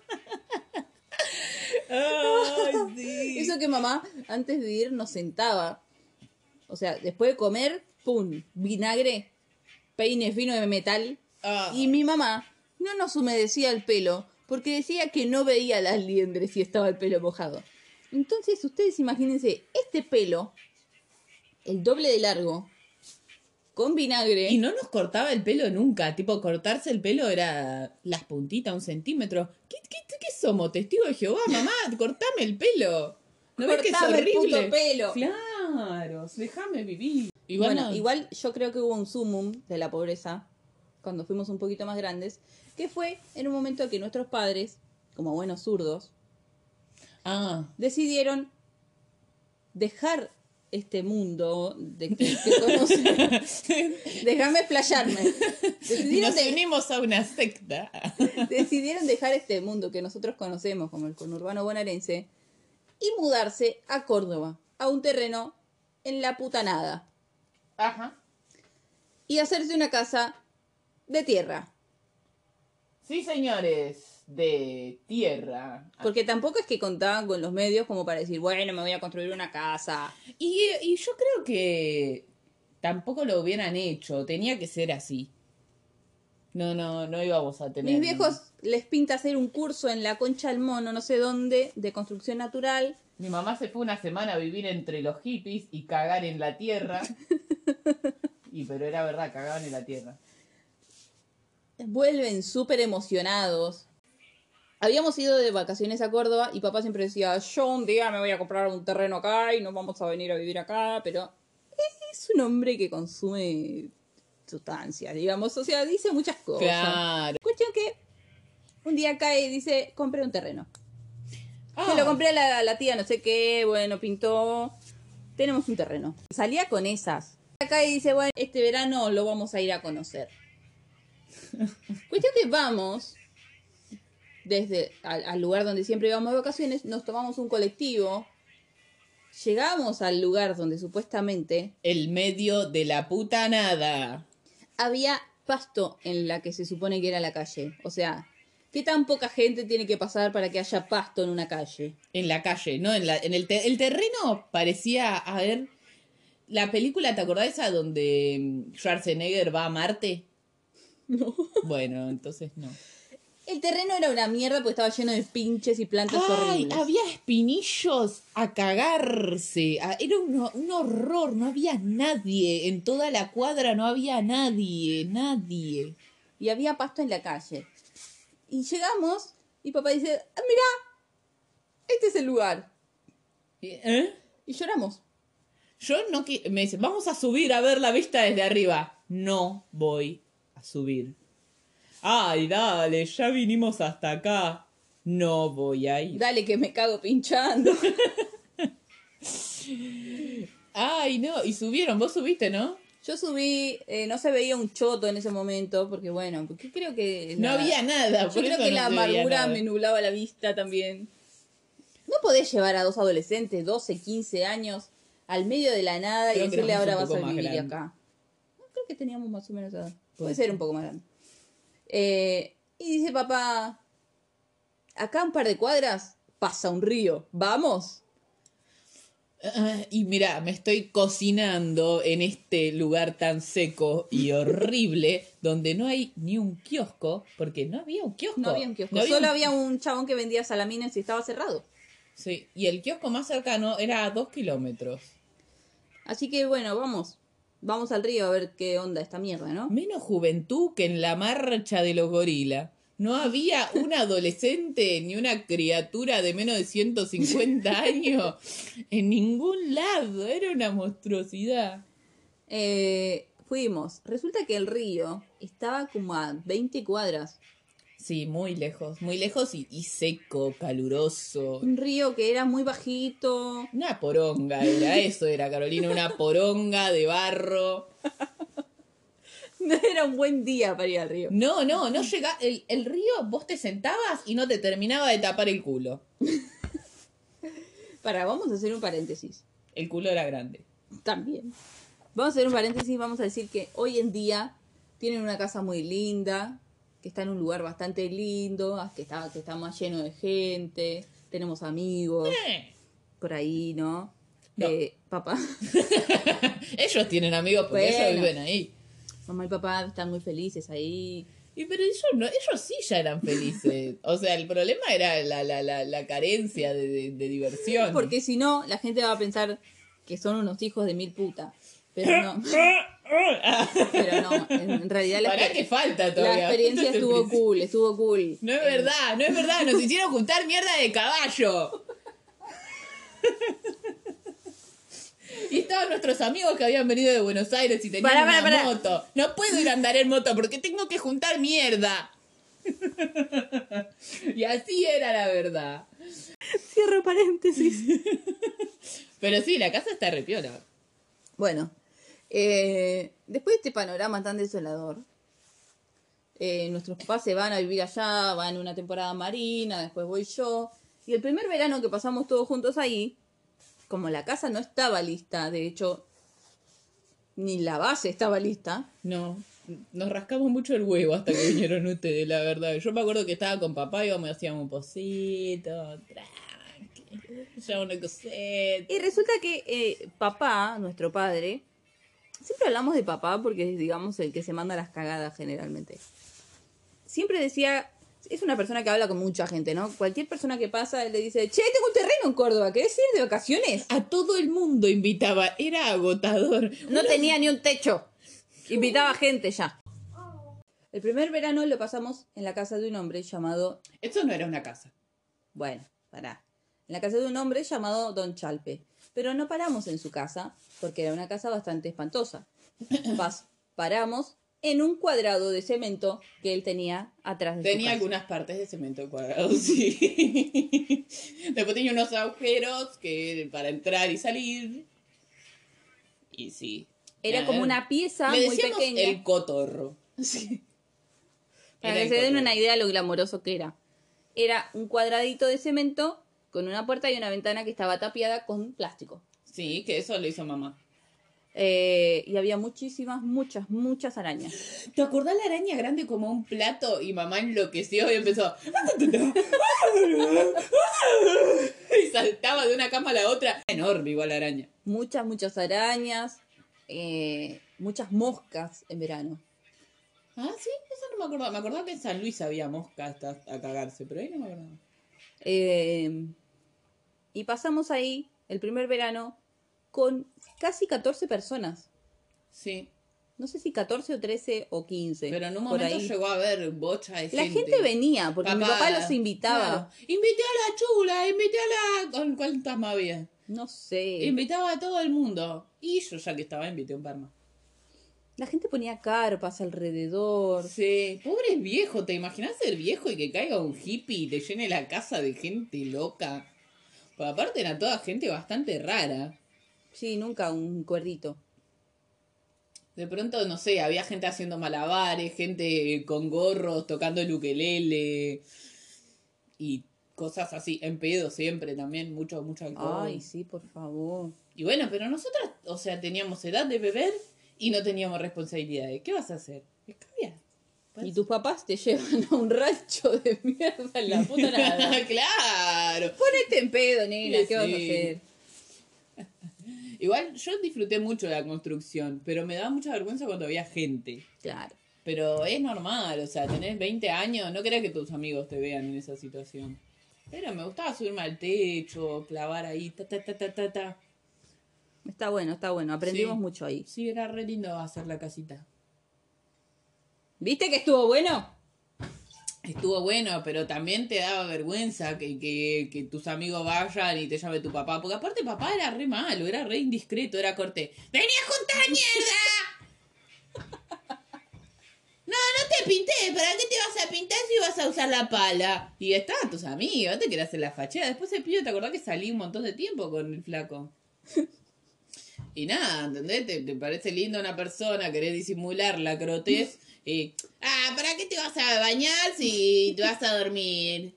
[SPEAKER 2] Ay, sí.
[SPEAKER 1] Eso que mamá, antes de ir, nos sentaba. O sea, después de comer, ¡pum! Vinagre, peine fino de metal.
[SPEAKER 2] Ah.
[SPEAKER 1] Y mi mamá no nos humedecía el pelo porque decía que no veía las liendres si estaba el pelo mojado. Entonces, ustedes imagínense, este pelo, el doble de largo, con vinagre.
[SPEAKER 2] Y no nos cortaba el pelo nunca. Tipo, cortarse el pelo era las puntitas, un centímetro. ¿Qué, qué, qué somos? ¿Testigo de Jehová? Mamá, cortame el pelo. ¿No ves que es
[SPEAKER 1] Cortame el
[SPEAKER 2] horrible?
[SPEAKER 1] puto pelo.
[SPEAKER 2] Claro, déjame vivir. Igual
[SPEAKER 1] bueno,
[SPEAKER 2] no-
[SPEAKER 1] igual yo creo que hubo un sumum de la pobreza cuando fuimos un poquito más grandes, que fue en un momento que nuestros padres, como buenos zurdos,
[SPEAKER 2] Ah,
[SPEAKER 1] decidieron dejar este mundo de que, que conocen. Déjame explayarme. Decidieron,
[SPEAKER 2] nos
[SPEAKER 1] de-
[SPEAKER 2] unimos a una secta.
[SPEAKER 1] decidieron dejar este mundo que nosotros conocemos como el conurbano bonaerense y mudarse a Córdoba, a un terreno en la puta nada.
[SPEAKER 2] Ajá.
[SPEAKER 1] Y hacerse una casa de tierra.
[SPEAKER 2] Sí, señores, de tierra.
[SPEAKER 1] Porque tampoco es que contaban con los medios como para decir, bueno, me voy a construir una casa.
[SPEAKER 2] Y, y yo creo que tampoco lo hubieran hecho. Tenía que ser así. No, no, no íbamos a tener.
[SPEAKER 1] Mis viejos les pinta hacer un curso en la Concha del Mono, no sé dónde, de construcción natural.
[SPEAKER 2] Mi mamá se fue una semana a vivir entre los hippies y cagar en la tierra. y pero era verdad, cagaban en la tierra.
[SPEAKER 1] Vuelven súper emocionados. Habíamos ido de vacaciones a Córdoba y papá siempre decía, yo un día me voy a comprar un terreno acá y nos vamos a venir a vivir acá, pero es un hombre que consume sustancias, digamos, o sea, dice muchas cosas.
[SPEAKER 2] Claro.
[SPEAKER 1] Cuestión que un día cae y dice, compré un terreno.
[SPEAKER 2] Ah,
[SPEAKER 1] Se lo compré a la, la tía, no sé qué, bueno, pintó. Tenemos un terreno. Salía con esas. Acá y dice, bueno, este verano lo vamos a ir a conocer. Cuestión que vamos desde al, al lugar donde siempre íbamos de vacaciones, nos tomamos un colectivo, llegamos al lugar donde supuestamente
[SPEAKER 2] El medio de la puta nada.
[SPEAKER 1] había pasto en la que se supone que era la calle. O sea, ¿qué tan poca gente tiene que pasar para que haya pasto en una calle?
[SPEAKER 2] En la calle, ¿no? En, la, en el, te- el terreno parecía, a ver, la película, ¿te acordás esa donde mm, Schwarzenegger va a Marte?
[SPEAKER 1] No.
[SPEAKER 2] Bueno, entonces no.
[SPEAKER 1] El terreno era una mierda porque estaba lleno de pinches y plantas
[SPEAKER 2] Ay,
[SPEAKER 1] horribles.
[SPEAKER 2] había espinillos a cagarse. Ah, Era un, un horror, no había nadie. En toda la cuadra no había nadie, nadie.
[SPEAKER 1] Y había pasto en la calle. Y llegamos y papá dice, "Ah, mira, este es el lugar.
[SPEAKER 2] ¿Eh?
[SPEAKER 1] Y lloramos.
[SPEAKER 2] Yo no me dice, vamos a subir a ver la vista desde arriba. No voy a subir. Ay, dale, ya vinimos hasta acá. No voy a ir.
[SPEAKER 1] Dale que me cago pinchando.
[SPEAKER 2] Ay, no, y subieron, vos subiste, ¿no?
[SPEAKER 1] Yo subí, eh, no se veía un choto en ese momento, porque bueno, porque creo que...
[SPEAKER 2] No había nada.
[SPEAKER 1] Yo
[SPEAKER 2] por
[SPEAKER 1] creo
[SPEAKER 2] eso
[SPEAKER 1] que
[SPEAKER 2] no
[SPEAKER 1] la amargura me nublaba la vista también. No podés llevar a dos adolescentes, 12, 15 años, al medio de la nada
[SPEAKER 2] Creo
[SPEAKER 1] y decirle ahora vas a vivir acá. No, creo que teníamos más o menos edad. Puede ser. un poco más grande. Eh, y dice papá, acá un par de cuadras pasa un río, ¿vamos?
[SPEAKER 2] Ah, Y mira, me estoy cocinando en este lugar tan seco y horrible, donde no hay ni un kiosco, porque no había un kiosco.
[SPEAKER 1] No había un kiosco,
[SPEAKER 2] No
[SPEAKER 1] solo
[SPEAKER 2] un-
[SPEAKER 1] había un chabón que vendía salamines y estaba cerrado.
[SPEAKER 2] Sí, y el kiosco más cercano era a dos kilómetros.
[SPEAKER 1] Así que bueno, vamos. Vamos al río a ver qué onda esta mierda, ¿no?
[SPEAKER 2] Menos juventud que en la marcha de los gorilas. No había un adolescente ni una criatura de menos de 150 años en ningún lado. Era una monstruosidad.
[SPEAKER 1] Eh, fuimos. Resulta que el río estaba como a 20 cuadras.
[SPEAKER 2] Sí, muy lejos, muy lejos y, y seco, caluroso.
[SPEAKER 1] Un río que era muy bajito.
[SPEAKER 2] Una poronga era, eso era Carolina, una poronga de barro.
[SPEAKER 1] No era un buen día para ir al río.
[SPEAKER 2] No, no, no llega. El, el río, vos te sentabas y no te terminaba de tapar el culo.
[SPEAKER 1] Para, vamos a hacer un paréntesis.
[SPEAKER 2] El culo era grande.
[SPEAKER 1] También. Vamos a hacer un paréntesis. Vamos a decir que hoy en día tienen una casa muy linda. Que está en un lugar bastante lindo. Que está, que está más lleno de gente. Tenemos amigos
[SPEAKER 2] Eh,
[SPEAKER 1] por ahí, ¿no?
[SPEAKER 2] No.
[SPEAKER 1] Eh, papá.
[SPEAKER 2] Ellos tienen amigos porque ellos viven ahí.
[SPEAKER 1] Mamá y papá están muy felices ahí.
[SPEAKER 2] Y pero ellos no, ellos sí ya eran felices. O sea, el problema era la, la, la, la carencia de, de- de diversión.
[SPEAKER 1] Porque si no, la gente va a pensar que son unos hijos de mil putas. Pero no, pero no. En realidad la,
[SPEAKER 2] Para que falta
[SPEAKER 1] la
[SPEAKER 2] todavía.
[SPEAKER 1] experiencia
[SPEAKER 2] es el
[SPEAKER 1] estuvo cool, estuvo cool.
[SPEAKER 2] No es verdad, no es verdad. Nos hicieron juntar mierda de caballo. Y estaban nuestros amigos que habían venido de Buenos Aires y tenían
[SPEAKER 1] Pará,
[SPEAKER 2] una
[SPEAKER 1] pará, pará.
[SPEAKER 2] moto. No puedo ir a andar en moto porque tengo que juntar mierda. y así era la verdad.
[SPEAKER 1] Cierro paréntesis.
[SPEAKER 2] Pero sí, la casa está repiola.
[SPEAKER 1] Bueno, eh, después de este panorama tan desolador, eh, nuestros papás se van a vivir allá, van una temporada marina, después voy yo. Y el primer verano que pasamos todos juntos ahí, como la casa no estaba lista, de hecho, ni la base estaba lista,
[SPEAKER 2] No, nos rascamos mucho el huevo hasta que vinieron ustedes, la verdad. Yo me acuerdo que estaba con papá y íbamos y hacíamos un pocito, tranqui, ya una coseta.
[SPEAKER 1] Y resulta que eh, papá, nuestro padre, siempre hablamos de papá porque es, digamos, el que se manda las cagadas generalmente. Siempre decía, es una persona que habla con mucha gente, ¿no? Cualquier persona que pasa le dice, che, tengo un terreno en Córdoba, ¿querés ir de vacaciones?
[SPEAKER 2] A todo el mundo invitaba, era agotador.
[SPEAKER 1] No tenía ni un techo. Invitaba gente ya. El primer verano lo pasamos en la casa de un hombre llamado,
[SPEAKER 2] Eso no era una casa.
[SPEAKER 1] bueno, pará, en la casa de un hombre llamado Don Chalpe. Pero no paramos en su casa, porque era una casa bastante espantosa. Pas- paramos en un cuadrado de cemento que él tenía atrás de su
[SPEAKER 2] Tenía
[SPEAKER 1] casa.
[SPEAKER 2] algunas partes de cemento cuadrado, sí. Después tenía unos agujeros que para entrar y salir. Y sí.
[SPEAKER 1] Era como una pieza
[SPEAKER 2] Le
[SPEAKER 1] muy pequeña.
[SPEAKER 2] el cotorro. Sí.
[SPEAKER 1] Para
[SPEAKER 2] Era
[SPEAKER 1] que se den una idea de lo glamoroso que era. Era un cuadradito de cemento con una puerta y una ventana que estaba tapiada con plástico.
[SPEAKER 2] Sí, que eso lo hizo mamá.
[SPEAKER 1] Eh, y había muchísimas, muchas, muchas arañas.
[SPEAKER 2] ¿Te acordás la araña grande como un plato y mamá enloqueció y empezó y saltaba de una cama a la otra? Enorme igual la araña.
[SPEAKER 1] Muchas, muchas arañas. eh, muchas moscas en verano.
[SPEAKER 2] Ah, sí, eso no me acordaba. Me acordaba que en San Luis había mosca hasta a cagarse, pero ahí no me acordaba.
[SPEAKER 1] Eh, y pasamos ahí el primer verano con casi 14 personas.
[SPEAKER 2] Sí,
[SPEAKER 1] No sé si 14 o 13 o 15.
[SPEAKER 2] pero en un momento
[SPEAKER 1] ahí.
[SPEAKER 2] llegó a haber bocha de
[SPEAKER 1] La
[SPEAKER 2] gente.
[SPEAKER 1] gente venía porque mi papá los invitaba.
[SPEAKER 2] Invité a la chula, invité a la... ¿Con cuántas más había?
[SPEAKER 1] No sé.
[SPEAKER 2] Invitaba a todo el mundo. Y yo ya que estaba invité a un par más.
[SPEAKER 1] La gente ponía carpas alrededor.
[SPEAKER 2] Sí, pobre viejo, ¿te imaginas ser viejo y que caiga un hippie y te llene la casa de gente loca? Pues aparte era toda gente bastante rara.
[SPEAKER 1] Sí, nunca un cuerdito.
[SPEAKER 2] De pronto, no sé, había gente haciendo malabares, gente con gorros, tocando el ukelele y cosas así, en pedo siempre también, mucho, mucho alcohol.
[SPEAKER 1] Ay, sí, por favor.
[SPEAKER 2] Y bueno, pero nosotras, o sea, teníamos edad de beber y no teníamos responsabilidades. ¿Qué vas a hacer? Escabiar.
[SPEAKER 1] Y tus papás te llevan a un rancho de mierda en la puta nada.
[SPEAKER 2] claro.
[SPEAKER 1] Ponete en pedo, nena, ¿qué vas a hacer?
[SPEAKER 2] Igual yo disfruté mucho de la construcción, pero me daba mucha vergüenza cuando había gente.
[SPEAKER 1] Claro.
[SPEAKER 2] Pero es normal, o sea, tenés 20 años, no querés que tus amigos te vean en esa situación. Pero me gustaba subirme al techo, clavar ahí, ta, ta, ta, ta, ta, ta.
[SPEAKER 1] Está bueno, está bueno. Aprendimos
[SPEAKER 2] Sí.
[SPEAKER 1] mucho ahí.
[SPEAKER 2] Sí, era re lindo hacer la casita.
[SPEAKER 1] ¿Viste que estuvo bueno?
[SPEAKER 2] Estuvo bueno, pero también te daba vergüenza que, que, que tus amigos vayan y te llame tu papá. Porque aparte papá era re malo, era re indiscreto, era corte. ¡Vení a juntar mierda! No, no te pinté, ¿para qué te vas a pintar si vas a usar la pala? Y estaban tus amigos, te querías hacer la fachada. Después el pibe, ¿te acordás que salí un montón de tiempo con el flaco? Y nada, ¿entendés? Te, te parece linda una persona, querés disimular la crotez. Y, ah, ¿para qué te vas a bañar si te vas a dormir?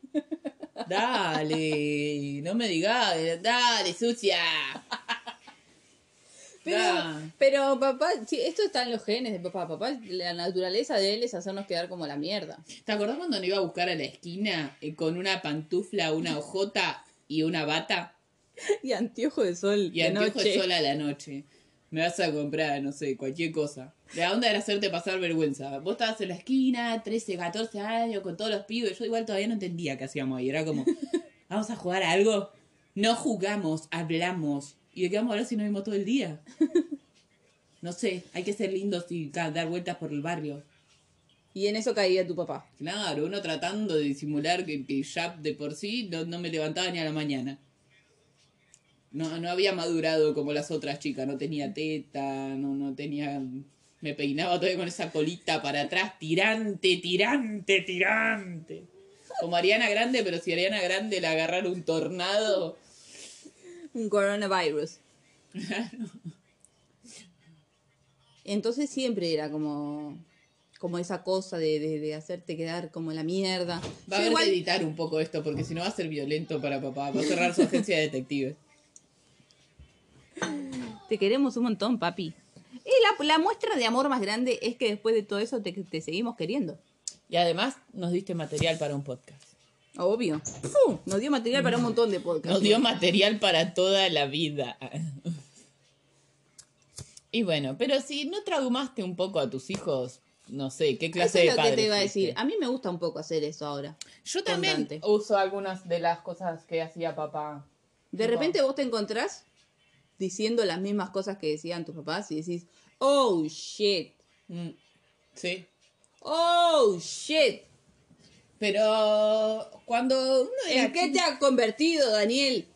[SPEAKER 2] Dale, no me digas, dale, sucia.
[SPEAKER 1] Pero, pero papá, esto está en los genes de papá. Papá, la naturaleza de él es hacernos quedar como la mierda.
[SPEAKER 2] ¿Te acordás cuando no iba a buscar a la esquina eh, con una pantufla, una hojota y una bata?
[SPEAKER 1] Y anteojo de sol.
[SPEAKER 2] Y
[SPEAKER 1] de
[SPEAKER 2] anteojo
[SPEAKER 1] noche.
[SPEAKER 2] de sol a la noche. Me vas a comprar, no sé, cualquier cosa. La onda era hacerte pasar vergüenza. Vos estabas en la esquina, 13, 14 años, con todos los pibes. Yo igual todavía no entendía qué hacíamos ahí. Era como, ¿vamos a jugar a algo? No jugamos, hablamos. ¿Y de qué vamos a hablar si no vimos todo el día? No sé, hay que ser lindos y dar vueltas por el barrio.
[SPEAKER 1] Y en eso caía tu papá.
[SPEAKER 2] Claro, uno tratando de disimular que, que ya de por sí no, no me levantaba ni a la mañana. No, no había madurado como las otras chicas, no tenía teta, no, no tenía... Me peinaba todavía con esa colita para atrás, tirante, tirante, tirante. Como Ariana Grande, pero si Ariana Grande la agarrara un tornado...
[SPEAKER 1] Un coronavirus. Entonces siempre era como, como esa cosa de, de, de hacerte quedar como la mierda.
[SPEAKER 2] Va a haber
[SPEAKER 1] igual-
[SPEAKER 2] que editar un poco esto, porque si no va a ser violento para papá. Va a cerrar su agencia de detectives.
[SPEAKER 1] Te queremos un montón, papi. Y la, la muestra de amor más grande es que después de todo eso te, te seguimos queriendo.
[SPEAKER 2] Y además nos diste material para un podcast.
[SPEAKER 1] Obvio. Nos dio material para un montón de podcasts.
[SPEAKER 2] Nos dio material para toda la vida. Y bueno, pero si no traumaste un poco a tus hijos, no sé, ¿qué
[SPEAKER 1] Eso
[SPEAKER 2] clase
[SPEAKER 1] es
[SPEAKER 2] de
[SPEAKER 1] lo
[SPEAKER 2] padre
[SPEAKER 1] que te iba a
[SPEAKER 2] fuiste?
[SPEAKER 1] decir. A mí me gusta un poco hacer eso ahora.
[SPEAKER 2] Yo también uso algunas de las cosas que hacía papá.
[SPEAKER 1] De
[SPEAKER 2] Tipo,
[SPEAKER 1] repente vos te encontrás diciendo las mismas cosas que decían tus papás y decís, oh shit,
[SPEAKER 2] mm, Sí.
[SPEAKER 1] oh shit.
[SPEAKER 2] Pero cuando uno era
[SPEAKER 1] ¿En qué
[SPEAKER 2] chico-
[SPEAKER 1] te has convertido, Daniel?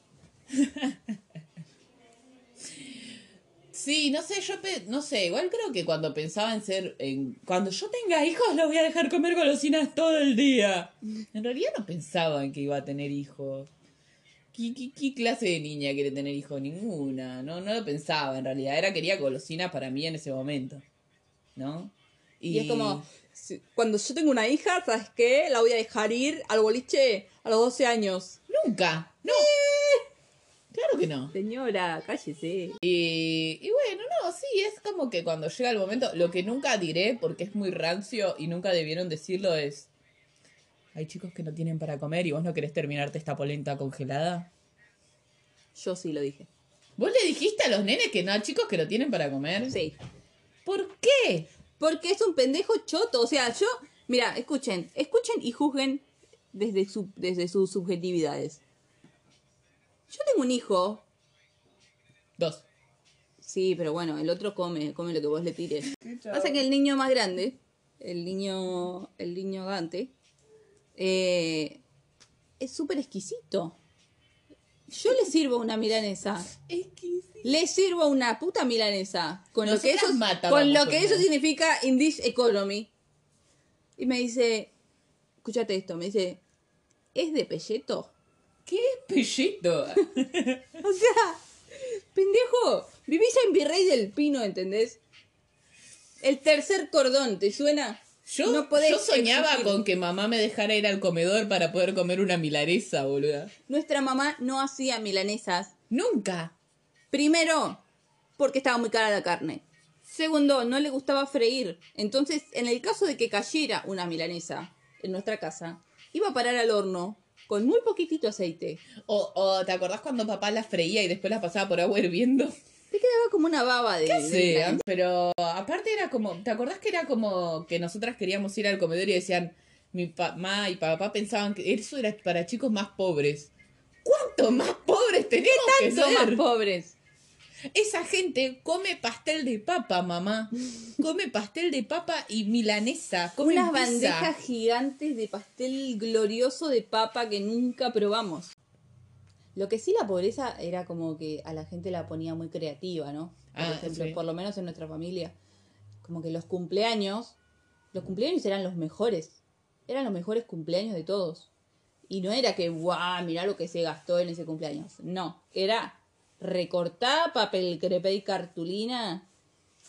[SPEAKER 2] Sí, no sé, yo pe- no sé, igual creo que cuando pensaba en ser, en cuando yo tenga hijos los voy a dejar comer golosinas todo el día. En realidad no pensaba en que iba a tener hijos. ¿Qué, qué, qué clase de niña quiere tener hijos? Ninguna, no, no lo pensaba en realidad, era quería golosinas para mí en ese momento, ¿no?
[SPEAKER 1] Y, es como, cuando yo tengo una hija, ¿sabes qué? La voy a dejar ir al boliche a los 12 años.
[SPEAKER 2] Nunca, no. Claro que no.
[SPEAKER 1] Señora, cállese.
[SPEAKER 2] Y, y bueno, no, sí, es como que cuando llega el momento, lo que nunca diré, porque es muy rancio y nunca debieron decirlo, es, hay chicos que no tienen para comer y vos no querés terminarte esta polenta congelada.
[SPEAKER 1] Yo sí lo dije.
[SPEAKER 2] ¿Vos le dijiste a los nenes que no chicos que no tienen para comer?
[SPEAKER 1] Sí.
[SPEAKER 2] ¿Por qué?
[SPEAKER 1] Porque es un pendejo choto. O sea, yo. Mira, escuchen, escuchen y juzguen desde, su, desde sus subjetividades. Yo tengo un hijo.
[SPEAKER 2] Dos.
[SPEAKER 1] Sí, pero bueno, el otro come, come lo que vos le tires. Pasa que el niño más grande, el niño, el niño Dante, eh, es súper exquisito. Yo le sirvo una milanesa. Le sirvo una puta milanesa. Con lo que eso,
[SPEAKER 2] matábamos
[SPEAKER 1] con lo que eso significa in this economy. Y me dice, escúchate esto, me dice, ¿es de pelleto?
[SPEAKER 2] ¿Qué pelleto?
[SPEAKER 1] O sea, pendejo, vivís en Virrey del Pino, ¿entendés? El tercer cordón, ¿te suena?
[SPEAKER 2] Yo,
[SPEAKER 1] No
[SPEAKER 2] yo soñaba
[SPEAKER 1] exigir.
[SPEAKER 2] con que mamá me dejara ir al comedor para poder comer una milanesa, boluda.
[SPEAKER 1] Nuestra mamá no hacía milanesas.
[SPEAKER 2] Nunca.
[SPEAKER 1] Primero, porque estaba muy cara la carne. Segundo, no le gustaba freír. Entonces, en el caso de que cayera una milanesa en nuestra casa, iba a parar al horno con muy poquitito aceite.
[SPEAKER 2] O, o ¿te acordás cuando papá la freía y después la pasaba por agua hirviendo?
[SPEAKER 1] Te quedaba como una baba de...
[SPEAKER 2] Sí, pero aparte era como, ¿te acordás que era como que nosotras queríamos ir al comedor y decían, mi mamá y papá pensaban que eso era para chicos más pobres? ¿Cuánto más pobres tenemos que
[SPEAKER 1] Tanto más
[SPEAKER 2] ser?
[SPEAKER 1] pobres.
[SPEAKER 2] Esa gente come pastel de papa, mamá. Come pastel de papa y milanesa. Come
[SPEAKER 1] Unas
[SPEAKER 2] pizza.
[SPEAKER 1] bandejas gigantes de pastel glorioso de papa que nunca probamos. Lo que sí la pobreza era como que a la gente la ponía muy creativa, ¿no? Por
[SPEAKER 2] Ah,
[SPEAKER 1] ejemplo,
[SPEAKER 2] sí.
[SPEAKER 1] por lo menos en nuestra familia. Como que los cumpleaños, los cumpleaños eran los mejores. Eran los mejores cumpleaños de todos. Y no era que, guau, mirá lo que se gastó en ese cumpleaños. No, era recortar papel crepé y cartulina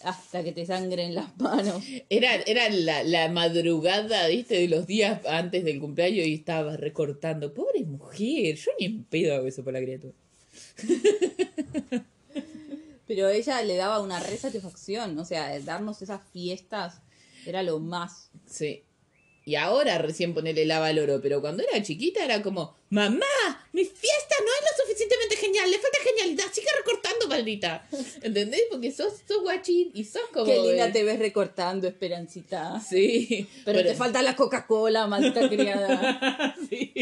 [SPEAKER 1] hasta que te sangren las manos.
[SPEAKER 2] Era, era la, la madrugada, viste, de los días antes del cumpleaños y estaba recortando. Pobre mujer, yo ni en pedo hago eso por la criatura.
[SPEAKER 1] Pero ella le daba una re satisfacción, o sea, darnos esas fiestas era lo más.
[SPEAKER 2] Sí. Y ahora recién ponerle lava al oro, pero cuando era chiquita era como, mamá, mi fiesta no es lo suficientemente genial, le falta genialidad, sigue recortando, maldita. ¿Entendés? Porque sos, sos guachín y sos como...
[SPEAKER 1] Qué linda te ves recortando, Esperancita.
[SPEAKER 2] Sí.
[SPEAKER 1] Pero, te falta la Coca-Cola, maldita criada.
[SPEAKER 2] Sí.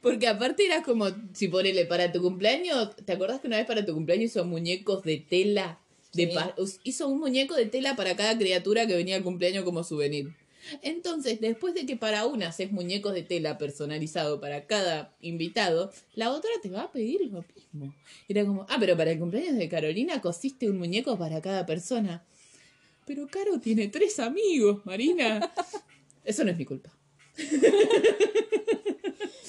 [SPEAKER 2] Porque aparte era como, si ponele para tu cumpleaños, ¿te acordás que una vez para tu cumpleaños hizo muñecos de tela? De
[SPEAKER 1] Sí.
[SPEAKER 2] hizo un muñeco de tela para cada criatura que venía al cumpleaños como souvenir. Entonces, después de que para una haces muñecos de tela personalizado para cada invitado, la otra te va a pedir lo mismo. Era como, ah, pero para el cumpleaños de Carolina cosiste un muñeco para cada persona. Pero Caro tiene tres amigos, Marina. Eso no es mi culpa.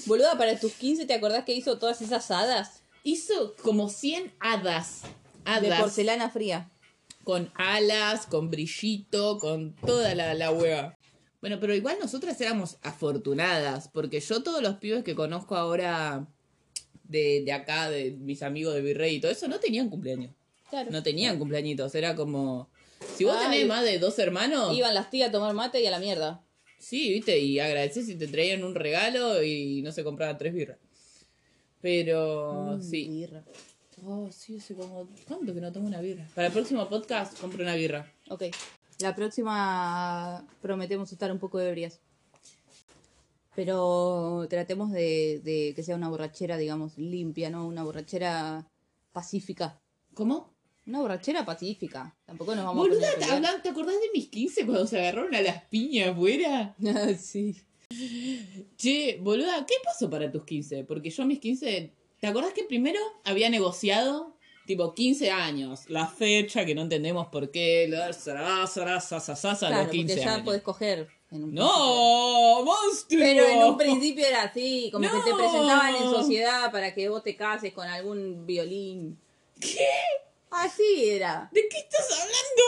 [SPEAKER 1] Boluda, para tus 15, ¿te acordás que hizo todas esas hadas?
[SPEAKER 2] Hizo como 100 hadas.
[SPEAKER 1] De
[SPEAKER 2] Hadas.
[SPEAKER 1] porcelana fría.
[SPEAKER 2] Con alas, con brillito, con toda la, la hueva. Bueno, pero igual nosotras éramos afortunadas, porque yo todos los pibes que conozco ahora de, de acá, de mis amigos de Virrey y todo eso, no tenían cumpleaños.
[SPEAKER 1] Claro.
[SPEAKER 2] No tenían cumpleañitos, era como... Si vos
[SPEAKER 1] Ay.
[SPEAKER 2] tenés más de dos hermanos,
[SPEAKER 1] Iban las tías a tomar mate y a la mierda.
[SPEAKER 2] sí, viste, y agradecés si te traían un regalo y no se compraban tres birras. Pero
[SPEAKER 1] Mm,
[SPEAKER 2] sí.
[SPEAKER 1] birra.
[SPEAKER 2] Oh, sí, hace como... ¿Cuánto que no tomo una birra? Para el próximo podcast compro una birra.
[SPEAKER 1] Ok. La próxima prometemos estar un poco ebrias. Pero tratemos de, de que sea una borrachera, digamos, limpia, ¿no? Una borrachera pacífica.
[SPEAKER 2] ¿Cómo?
[SPEAKER 1] Una borrachera pacífica. Tampoco nos vamos
[SPEAKER 2] Boluda,
[SPEAKER 1] a
[SPEAKER 2] ¿te,
[SPEAKER 1] poner a pelear.
[SPEAKER 2] hablan- ¿te acordás de mis 15 cuando se agarraron a las piñas afuera?
[SPEAKER 1] sí.
[SPEAKER 2] Che, boluda, ¿qué pasó para tus 15? Porque yo mis 15... ¿Te acordás que primero había negociado? Tipo, 15 años. La fecha, que no entendemos por qué. la- sará, sará, sa, sa, sa, sa,
[SPEAKER 1] Claro,
[SPEAKER 2] los 15
[SPEAKER 1] porque ya
[SPEAKER 2] años.
[SPEAKER 1] podés coger. En un.
[SPEAKER 2] ¡No! ¡Monstruo!
[SPEAKER 1] Pero en un principio era así, como que te presentaban en sociedad para que vos te cases con algún violín.
[SPEAKER 2] ¿Qué?
[SPEAKER 1] Así era.
[SPEAKER 2] ¿De qué estás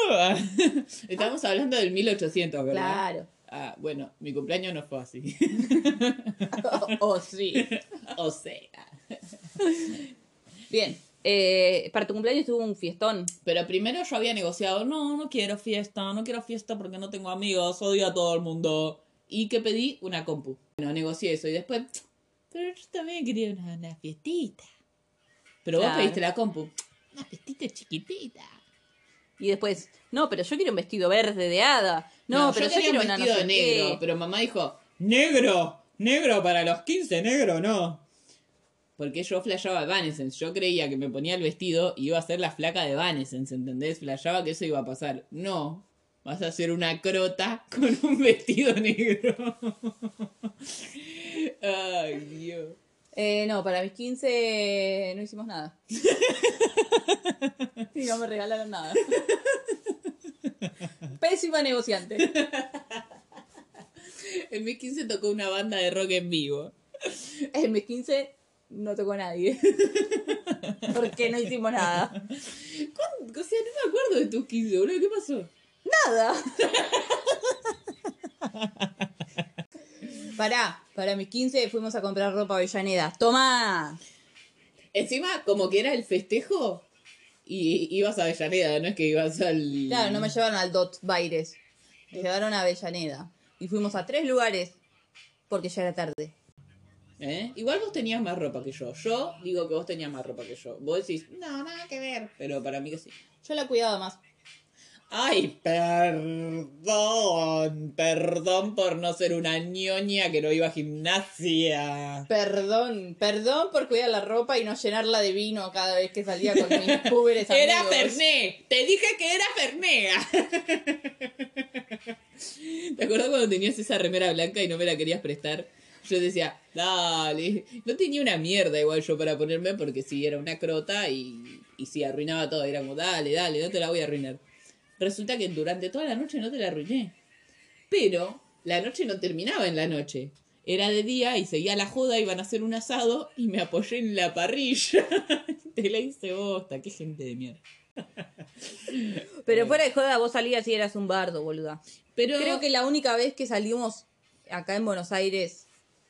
[SPEAKER 2] hablando? Estamos hablando del 1800, ¿verdad?
[SPEAKER 1] Claro.
[SPEAKER 2] Ah, bueno, mi cumpleaños no fue así.
[SPEAKER 1] O sí.
[SPEAKER 2] o sea.
[SPEAKER 1] Bien. Eh, para tu cumpleaños tuvo un fiestón.
[SPEAKER 2] Pero primero yo había negociado, no, no quiero fiesta, no quiero fiesta porque no tengo amigos, odio a todo el mundo. Y que pedí una compu. Bueno, negocié eso y después, pero yo también quería una, una fiestita. Pero vos pediste la compu, una fiestita chiquitita.
[SPEAKER 1] Y después, no, pero yo quiero un vestido verde de hada. No, pero yo,
[SPEAKER 2] quería
[SPEAKER 1] quiero
[SPEAKER 2] un
[SPEAKER 1] una no
[SPEAKER 2] vestido
[SPEAKER 1] sé
[SPEAKER 2] negro,
[SPEAKER 1] qué.
[SPEAKER 2] pero mamá dijo,
[SPEAKER 3] Negro, negro para los 15, negro no.
[SPEAKER 2] Porque yo flasheaba Evanescence, yo creía que me ponía el vestido y iba a ser la flaca de Evanescence, ¿entendés? Flasheaba que eso iba a pasar. No, vas a ser una crota con un vestido negro. Ay, Dios.
[SPEAKER 1] Eh, no, para mis 15 no hicimos nada. y no me regalaron nada. Pésima negociante.
[SPEAKER 2] En mis 15 tocó una banda de rock en vivo.
[SPEAKER 1] En mis 15 no tocó nadie. Porque no hicimos nada.
[SPEAKER 2] ¿Cuándo? O sea, no me acuerdo de tus 15, boludo. ¿Qué pasó?
[SPEAKER 1] Nada. Pará, para mis 15 fuimos a comprar ropa a Avellaneda. ¡Toma!
[SPEAKER 2] Encima, como que era el festejo y ibas a Avellaneda, no es que ibas al...
[SPEAKER 1] Claro, no me llevaron al Dot Baires. Me llevaron a Avellaneda. Y fuimos a tres lugares porque ya era tarde.
[SPEAKER 2] ¿Eh? Igual vos tenías más ropa que yo. Yo digo que vos tenías más ropa que yo. Vos decís, no, nada que ver. Pero para mí que sí.
[SPEAKER 1] Yo la cuidaba más.
[SPEAKER 2] Ay, perdón. Perdón por no ser una ñoña que no iba a gimnasia.
[SPEAKER 1] Perdón, perdón por cuidar la ropa y no llenarla de vino cada vez que salía con mis púberes
[SPEAKER 2] Era
[SPEAKER 1] amigos.
[SPEAKER 2] Ferné. Te dije que era Fernea. ¿Te acuerdas cuando tenías esa remera blanca y no me la querías prestar? Yo decía, dale. No tenía una mierda igual yo para ponerme porque sí, era una crota y, y sí, arruinaba todo. Era como, dale, dale, no te la voy a arruinar. Resulta que durante toda la noche no te la arruiné. Pero la noche no terminaba en la noche. Era de día y seguía la joda, iban a hacer un asado y me apoyé en la parrilla. te la hice bosta, qué gente de mierda.
[SPEAKER 1] Pero fuera de joda, vos salías y eras un bardo, boluda.
[SPEAKER 2] Pero
[SPEAKER 1] Creo que la única vez que salimos acá en Buenos Aires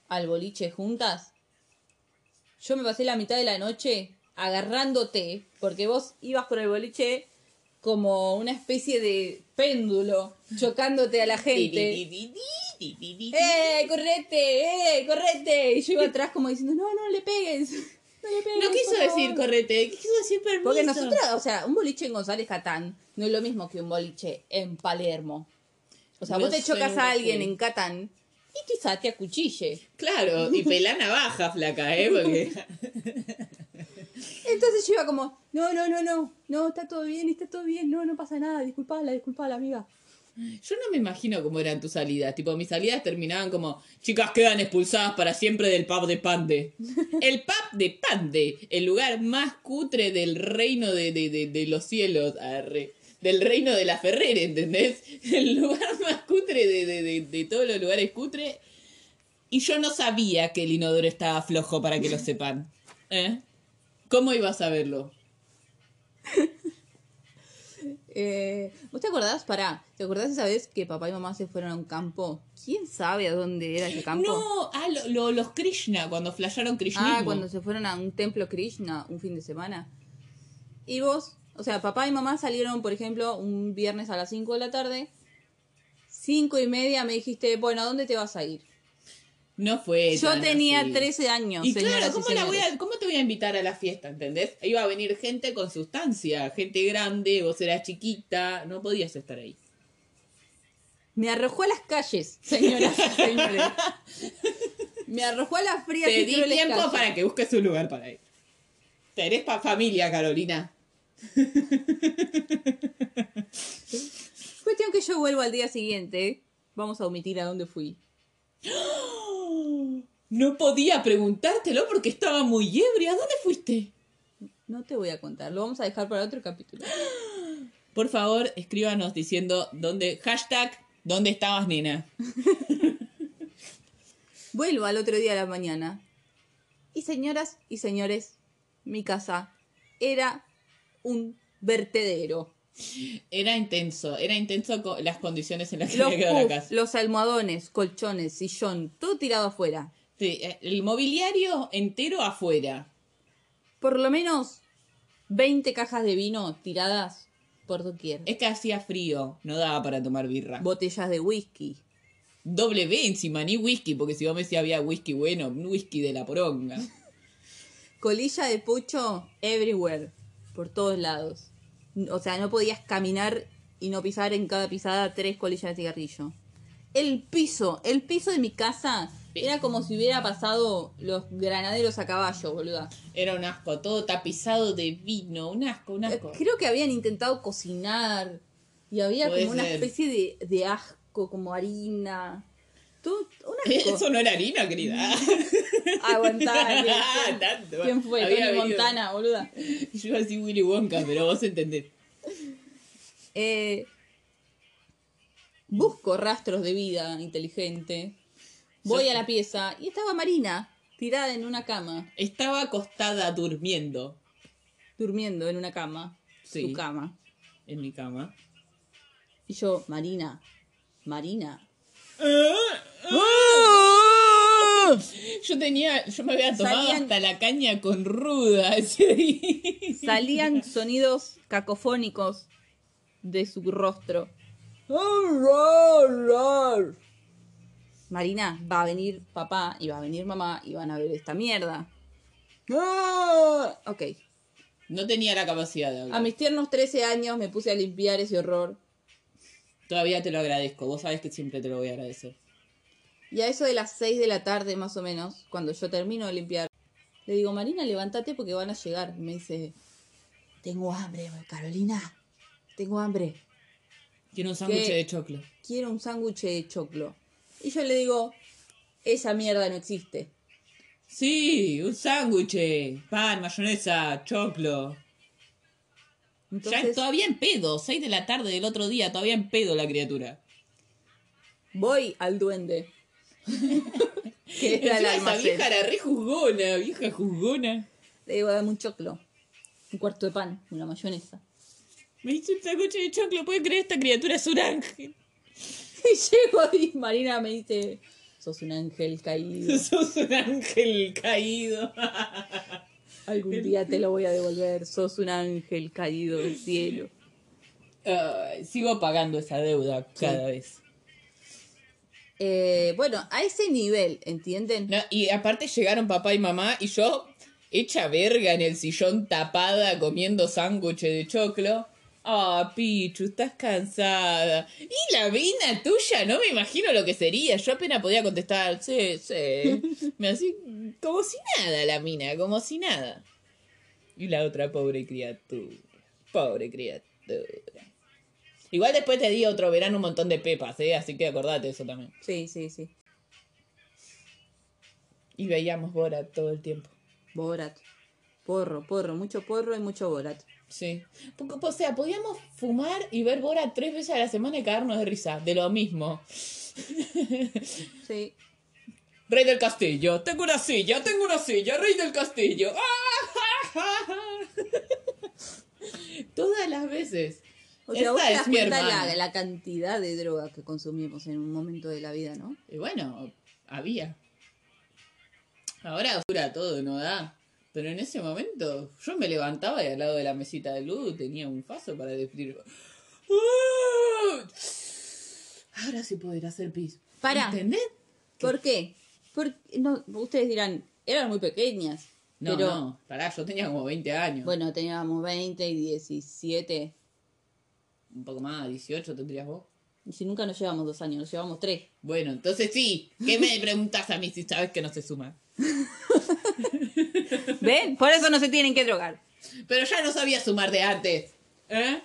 [SPEAKER 1] al boliche juntas, yo me pasé la mitad de la noche agarrándote, porque vos ibas por el boliche como una especie de péndulo, chocándote a la gente. ¡Eh, correte! ¡Eh, correte! Y yo iba atrás como diciendo, no, no le pegues. No le pegues.
[SPEAKER 2] No quiso
[SPEAKER 1] por favor".
[SPEAKER 2] decir correte, quiso decir permiso.
[SPEAKER 1] Porque nosotros, o sea, un boliche en González Catán no es lo mismo que un boliche en Palermo. O sea, vos te chocas a alguien en Catán y quizá te acuchille.
[SPEAKER 2] Claro, y pelá navaja, flaca, ¿eh? Porque...
[SPEAKER 1] Entonces yo iba como, no, no, no, no, no, está todo bien, está todo bien, no, no pasa nada, disculpala, disculpala, amiga.
[SPEAKER 2] Yo no me imagino cómo eran tus salidas. Tipo, mis salidas terminaban como, chicas quedan expulsadas para siempre del pub de Pande. El pub de Pande, el lugar más cutre del reino de, de, de, de los cielos. arre. Del reino de la Ferrere, ¿entendés? El lugar más cutre de, de, de, de todos los lugares cutre. Y yo no sabía que el inodoro estaba flojo, para que lo sepan. ¿Eh? ¿Cómo iba a saberlo?
[SPEAKER 1] Eh, ¿Vos te acordás? Pará, ¿te acordás esa vez que papá y mamá se fueron a un campo? ¿Quién sabe a dónde era ese campo?
[SPEAKER 2] No, ah, lo- lo- los Krishna, cuando flasharon Krishnismo.
[SPEAKER 1] Ah, cuando se fueron a un templo Krishna un fin de semana. Y vos, o sea, papá y mamá salieron, por ejemplo, un viernes a las 5 de la tarde. Cinco y media me dijiste, bueno, ¿a dónde te vas a ir?
[SPEAKER 2] No fue.
[SPEAKER 1] Yo
[SPEAKER 2] tan
[SPEAKER 1] tenía
[SPEAKER 2] así.
[SPEAKER 1] 13 años,
[SPEAKER 2] Y claro, ¿cómo,
[SPEAKER 1] y
[SPEAKER 2] la voy
[SPEAKER 1] señores.
[SPEAKER 2] a, ¿cómo te voy a invitar a la fiesta, entendés? Iba a venir gente con sustancia, gente grande, vos eras chiquita, no podías estar ahí.
[SPEAKER 1] Me arrojó a las calles, señores. Me arrojó a las frías
[SPEAKER 2] Te di tiempo
[SPEAKER 1] calles.
[SPEAKER 2] para que busques un lugar para ir. Tenés pa familia, Carolina.
[SPEAKER 1] Cuestión que yo vuelvo al día siguiente. Vamos a omitir a dónde fui.
[SPEAKER 2] No podía preguntártelo porque estaba muy ebria. ¿Dónde fuiste?
[SPEAKER 1] No te voy a contar, lo vamos a dejar para otro capítulo.
[SPEAKER 2] Por favor, escríbanos diciendo dónde. Hashtag, ¿dónde estabas, nena?
[SPEAKER 1] Vuelvo al otro día de la mañana. Y señoras y señores, mi casa era un vertedero.
[SPEAKER 2] Era intenso, era intenso las condiciones en las que
[SPEAKER 1] Los,
[SPEAKER 2] había quedado la casa.
[SPEAKER 1] los almohadones, colchones, sillón, todo tirado afuera.
[SPEAKER 2] Sí, el mobiliario entero afuera.
[SPEAKER 1] Por lo menos 20 cajas de vino tiradas por doquier.
[SPEAKER 2] Es que hacía frío, no daba para tomar birra.
[SPEAKER 1] Botellas de whisky.
[SPEAKER 2] Doble B encima, ni whisky, porque si vos me decías había whisky bueno, whisky de la poronga.
[SPEAKER 1] Colilla de pucho everywhere. Por todos lados. O sea, no podías caminar y no pisar en cada pisada tres colillas de cigarrillo. El piso, el piso de mi casa era como si hubiera pasado los granaderos a caballo, boluda.
[SPEAKER 2] Era un asco, todo tapizado de vino, un asco, un
[SPEAKER 1] Eh,
[SPEAKER 2] asco.
[SPEAKER 1] Creo que habían intentado cocinar y había como una
[SPEAKER 2] ser.
[SPEAKER 1] especie de, de asco, como harina.
[SPEAKER 2] Eso no era harina, querida.
[SPEAKER 1] Aguantá. ¿quién- quién-
[SPEAKER 2] Tanto.
[SPEAKER 1] ¿Quién fue?
[SPEAKER 2] Había
[SPEAKER 1] Tony Montana, boluda.
[SPEAKER 2] Yo así Willy Wonka, pero vos entendés.
[SPEAKER 1] Eh, busco rastros de vida inteligente. Voy
[SPEAKER 2] Yo-
[SPEAKER 1] a la pieza y estaba Marina tirada en una cama,
[SPEAKER 2] Estaba acostada durmiendo
[SPEAKER 1] durmiendo en una cama,
[SPEAKER 2] Sí.
[SPEAKER 1] su cama.
[SPEAKER 2] en mi cama.
[SPEAKER 1] Y yo, Marina, Marina.
[SPEAKER 2] Yo tenía, yo me había tomado
[SPEAKER 1] Salían-
[SPEAKER 2] hasta la caña con ruda ese día.
[SPEAKER 1] Salían sonidos cacofónicos de su rostro. Marina, va a venir papá y va a venir mamá y van a ver esta mierda. Ok.
[SPEAKER 2] No tenía la capacidad de hablar.
[SPEAKER 1] A mis tiernos 13 años me puse a limpiar ese horror.
[SPEAKER 2] Todavía te lo agradezco. Vos sabés que siempre te lo voy a agradecer.
[SPEAKER 1] Y a eso de las 6 de la tarde más o menos, cuando yo termino de limpiar, le digo, Marina, levántate porque van a llegar. Y me dice, tengo hambre, Carolina. Tengo hambre.
[SPEAKER 2] Quiero un sándwich de choclo.
[SPEAKER 1] Quiero un sándwich de choclo. Y yo le digo, esa mierda no existe.
[SPEAKER 2] Sí, un sándwich. Pan, mayonesa, choclo.
[SPEAKER 1] Entonces,
[SPEAKER 2] Ya todavía en pedo. 6 de la tarde del otro día, todavía en pedo la criatura.
[SPEAKER 1] voy al duende. que era el
[SPEAKER 2] esa vieja era re juzgona, vieja juzgona.
[SPEAKER 1] Le digo, dame un choclo. Un cuarto de pan, una mayonesa.
[SPEAKER 2] Me hizo un sándwich de choclo. ¿Puede creer? Esta criatura es un ángel.
[SPEAKER 1] Y llego y Marina me dice, sos un ángel caído.
[SPEAKER 2] Sos un ángel caído.
[SPEAKER 1] Algún día te lo voy a devolver. Sos un ángel caído del cielo.
[SPEAKER 2] Sigo pagando esa deuda cada vez.
[SPEAKER 1] Eh, bueno, a ese nivel, ¿entienden?
[SPEAKER 2] No, y aparte llegaron papá y mamá y yo hecha verga en el sillón tapada comiendo sándwiches de choclo. Ah, Pichu, estás cansada. Y la vina tuya, no me imagino lo que sería. Yo apenas podía contestar, sí, sí. Me así, como si nada la mina, como si nada. Y la otra pobre criatura, pobre criatura. Igual después te di otro verano un montón de pepas, ¿eh? Así que acordate eso también.
[SPEAKER 1] Sí, sí, sí.
[SPEAKER 2] Y veíamos Borat todo el tiempo.
[SPEAKER 1] Borat. Porro, porro, mucho porro y mucho Borat.
[SPEAKER 2] Sí. Porque, O sea, podíamos fumar y ver Borat tres veces a la semana y cagarnos de risa. De lo mismo.
[SPEAKER 1] Sí.
[SPEAKER 2] Rey del castillo. Tengo una silla, tengo una silla. Rey del castillo. Todas las veces.
[SPEAKER 1] O sea,
[SPEAKER 2] Esta
[SPEAKER 1] vos te das cuenta la cantidad de droga que consumimos en un momento de la vida, ¿no?
[SPEAKER 2] Y bueno, había. Ahora dura todo, no da. Pero en ese momento yo me levantaba y al lado de la mesita de luz tenía un faso para despedir. Ahora sí poder hacer pis.
[SPEAKER 1] Pará.
[SPEAKER 2] ¿Entendés?
[SPEAKER 1] ¿Por qué? Porque, no, ustedes dirán, eran muy pequeñas.
[SPEAKER 2] No,
[SPEAKER 1] pero,
[SPEAKER 2] no, pará, yo tenía como 20 años.
[SPEAKER 1] bueno, teníamos 20 y 17.
[SPEAKER 2] Un poco más, 18 tendrías vos.
[SPEAKER 1] Y si nunca nos llevamos dos años, nos llevamos tres.
[SPEAKER 2] Bueno, entonces sí. ¿Qué me preguntas a mí si sabes que no se suma?
[SPEAKER 1] ¿Ven? Por eso no se tienen que drogar.
[SPEAKER 2] Pero ya no sabía sumar de antes. ¿Eh?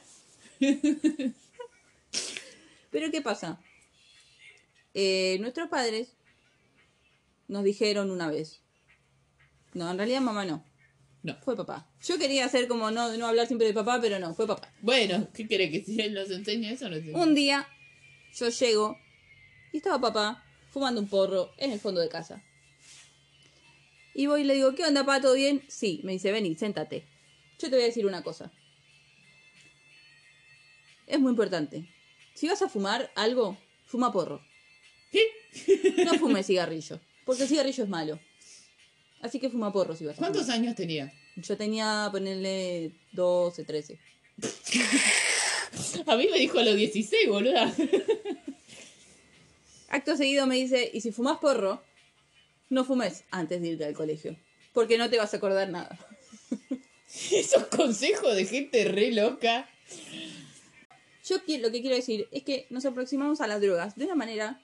[SPEAKER 1] Pero ¿qué pasa? Eh, nuestros padres nos dijeron una vez. No, en realidad mamá no.
[SPEAKER 2] No.
[SPEAKER 1] Fue papá. Yo quería hacer como no, no hablar siempre de papá, pero no, fue papá.
[SPEAKER 2] Bueno, ¿qué quiere que si él nos enseña eso? No sé.
[SPEAKER 1] Un día yo llego y estaba papá fumando un porro en el fondo de casa. Y voy y le digo, ¿qué onda, papá? ¿Todo bien? Sí, me dice, vení, séntate. Yo te voy a decir una cosa. Es muy importante. Si vas a fumar algo, fuma porro. No fume cigarrillo, porque el cigarrillo es malo. Así que fuma porro si vas a
[SPEAKER 2] ¿Cuántos
[SPEAKER 1] fumar.
[SPEAKER 2] años tenía?
[SPEAKER 1] Yo tenía, ponerle 12, 13.
[SPEAKER 2] A mí me dijo a los 16, boluda.
[SPEAKER 1] Acto seguido me dice, y si fumas porro, no fumes antes de irte al colegio, porque no te vas a acordar nada.
[SPEAKER 2] Esos consejos de gente re loca.
[SPEAKER 1] yo lo que quiero decir es que nos aproximamos a las drogas de una manera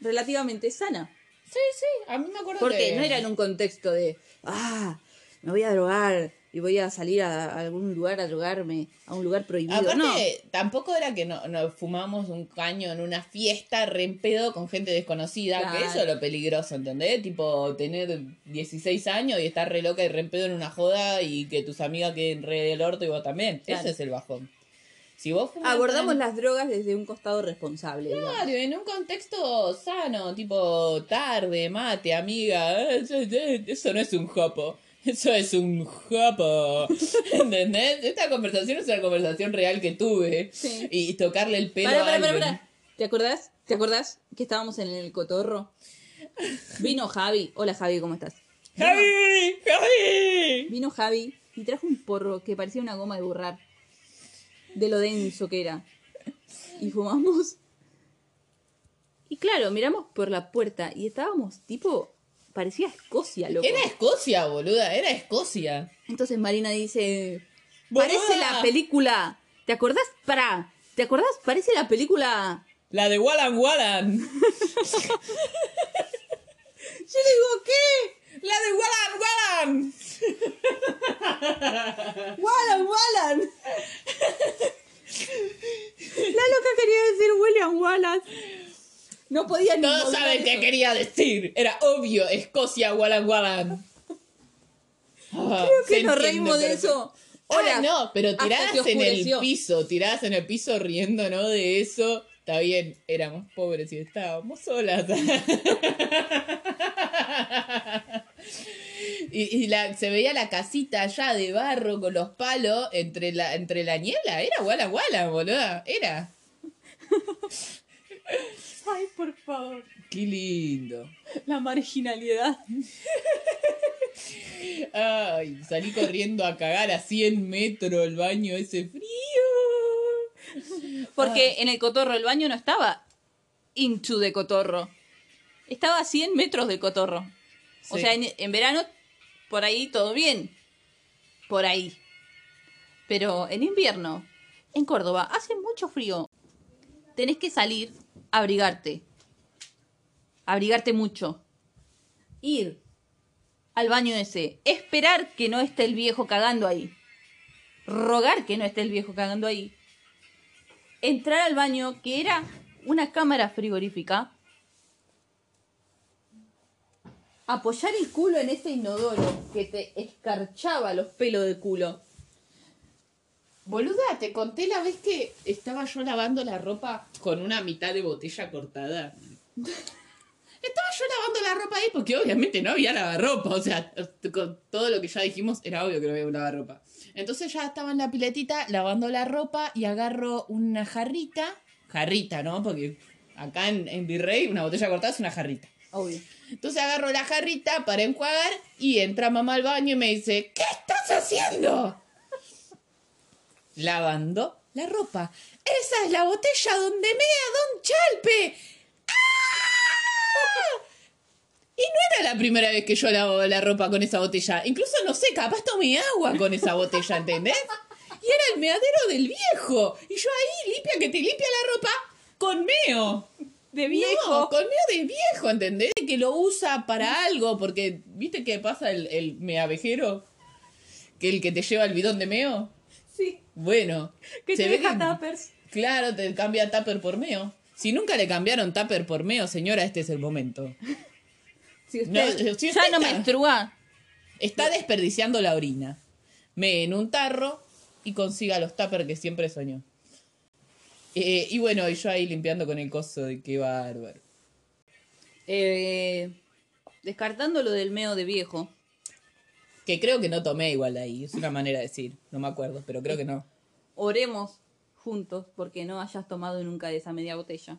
[SPEAKER 1] relativamente sana.
[SPEAKER 2] Sí, sí, a mí me acuerdo
[SPEAKER 1] Porque
[SPEAKER 2] que...
[SPEAKER 1] no era en un contexto de, ah, me voy a drogar y voy a salir a, a algún lugar a drogarme, a un lugar prohibido.
[SPEAKER 2] Aparte,
[SPEAKER 1] no,
[SPEAKER 2] tampoco era que no, no fumamos un caño en una fiesta re en pedo con gente desconocida, que eso es lo peligroso, ¿entendés? Tipo, tener 16 años y estar re loca y re en pedo en una joda y que tus amigas queden re del orto y vos también.
[SPEAKER 1] Claro.
[SPEAKER 2] Ese es el bajón. Si vos
[SPEAKER 1] abordamos las drogas desde un costado responsable. digamos.
[SPEAKER 2] Claro, en un contexto sano, tipo tarde, mate, amiga. eh, eh, eso no es un jopo. Eso es un jopo. ¿Entendés? Esta conversación es una conversación real que tuve.
[SPEAKER 1] Sí.
[SPEAKER 2] Y tocarle el pelo
[SPEAKER 1] Pará,
[SPEAKER 2] a
[SPEAKER 1] pará, pará,
[SPEAKER 2] alguien.
[SPEAKER 1] pará. ¿Te acordás? ¿Te acordás que estábamos en el cotorro? Vino Javi. Hola Javi, ¿cómo estás? Vino-
[SPEAKER 2] ¡Javi! ¡Javi!
[SPEAKER 1] Vino Javi y trajo un porro que parecía una goma de borrar. De lo denso que era. Y fumamos. Y claro, miramos por la puerta y estábamos tipo. Parecía Escocia, loco.
[SPEAKER 2] Era Escocia, boluda, era Escocia.
[SPEAKER 1] Entonces Marina dice.
[SPEAKER 2] Boluda.
[SPEAKER 1] Parece la película. ¿Te acordás? Pará. ¿Te acordás? Parece la película.
[SPEAKER 2] La de Wallan Wallan.
[SPEAKER 1] Yo le digo, ¿qué?
[SPEAKER 2] La de Wallan Wallan.
[SPEAKER 1] Wallan, Wallan. La loca quería decir William Wallace. No podía ni
[SPEAKER 2] Todos saben qué quería decir. Era obvio, Escocia, Wallan Wallan. Ah,
[SPEAKER 1] Creo que nos reímos de eso.
[SPEAKER 2] Ah,
[SPEAKER 1] Horas.
[SPEAKER 2] no, pero
[SPEAKER 1] que
[SPEAKER 2] en el piso, tiradas en el piso riendo, ¿no? De eso. Está bien, éramos pobres y estábamos solas. y y la, se veía la casita allá de barro con los palos entre la, entre la niebla. Era Walla Walla, boluda. Era.
[SPEAKER 1] Ay, por favor.
[SPEAKER 2] Qué lindo.
[SPEAKER 1] La marginalidad.
[SPEAKER 2] Ay, salí corriendo a cagar a 100 metros el baño ese frío.
[SPEAKER 1] Porque en el cotorro el baño no estaba into de cotorro. Estaba a 100 metros del cotorro. O sea, en, en verano, por ahí todo bien. Por ahí. Pero en invierno, en Córdoba, hace mucho frío. Tenés que salir abrigarte. Abrigarte mucho. Ir al baño ese. Esperar que no esté el viejo cagando ahí. Rogar que no esté el viejo cagando ahí entrar al baño, que era una cámara frigorífica, apoyar el culo en ese inodoro que te escarchaba los pelos del culo.
[SPEAKER 2] Boluda, te conté la vez que estaba yo lavando la ropa con una mitad de botella cortada. Estaba yo lavando la ropa ahí porque obviamente no había lavarropa. O sea, con todo lo que ya dijimos era obvio que no había un lavarropa. Entonces ya estaba en la piletita lavando la ropa y agarro una jarrita. Jarrita, ¿no? Porque acá en, en Virrey una botella cortada es una jarrita.
[SPEAKER 1] Obvio.
[SPEAKER 2] Entonces agarro la jarrita para enjuagar y entra mamá al baño y me dice, ¿qué estás haciendo? Lavando la ropa. Esa es la botella donde mea Don Chalpe. ¡Ah! Y no era la primera vez que yo lavaba la ropa con esa botella. Incluso, no sé, capaz tomé agua con esa botella, ¿entendés? Y era el meadero del viejo. Y yo ahí, limpia que te limpia la ropa con meo.
[SPEAKER 1] De
[SPEAKER 2] No, con meo de viejo, ¿entendés? Que lo usa para algo, porque ¿viste qué pasa el, el meavejero? Que el que te lleva el bidón de meo. Bueno,
[SPEAKER 1] Que
[SPEAKER 2] se
[SPEAKER 1] te
[SPEAKER 2] ve
[SPEAKER 1] deja
[SPEAKER 2] que-
[SPEAKER 1] tuppers.
[SPEAKER 2] Claro, te cambia tupper por meo. Si nunca le cambiaron tupper por meo, señora, este es el momento.
[SPEAKER 1] Si usted
[SPEAKER 2] No, si
[SPEAKER 1] ya
[SPEAKER 2] usted
[SPEAKER 1] no
[SPEAKER 2] está-
[SPEAKER 1] menstrua,
[SPEAKER 2] Está desperdiciando la orina. Mee en un tarro y consiga los tuppers que siempre soñó. Eh, y bueno, y yo ahí limpiando con el coso de qué bárbaro.
[SPEAKER 1] eh, descartando lo del meo de viejo,
[SPEAKER 2] Que creo que no tomé igual ahí, es una manera de decir. No me acuerdo, pero creo que no.
[SPEAKER 1] oremos juntos porque no hayas tomado nunca de esa media botella.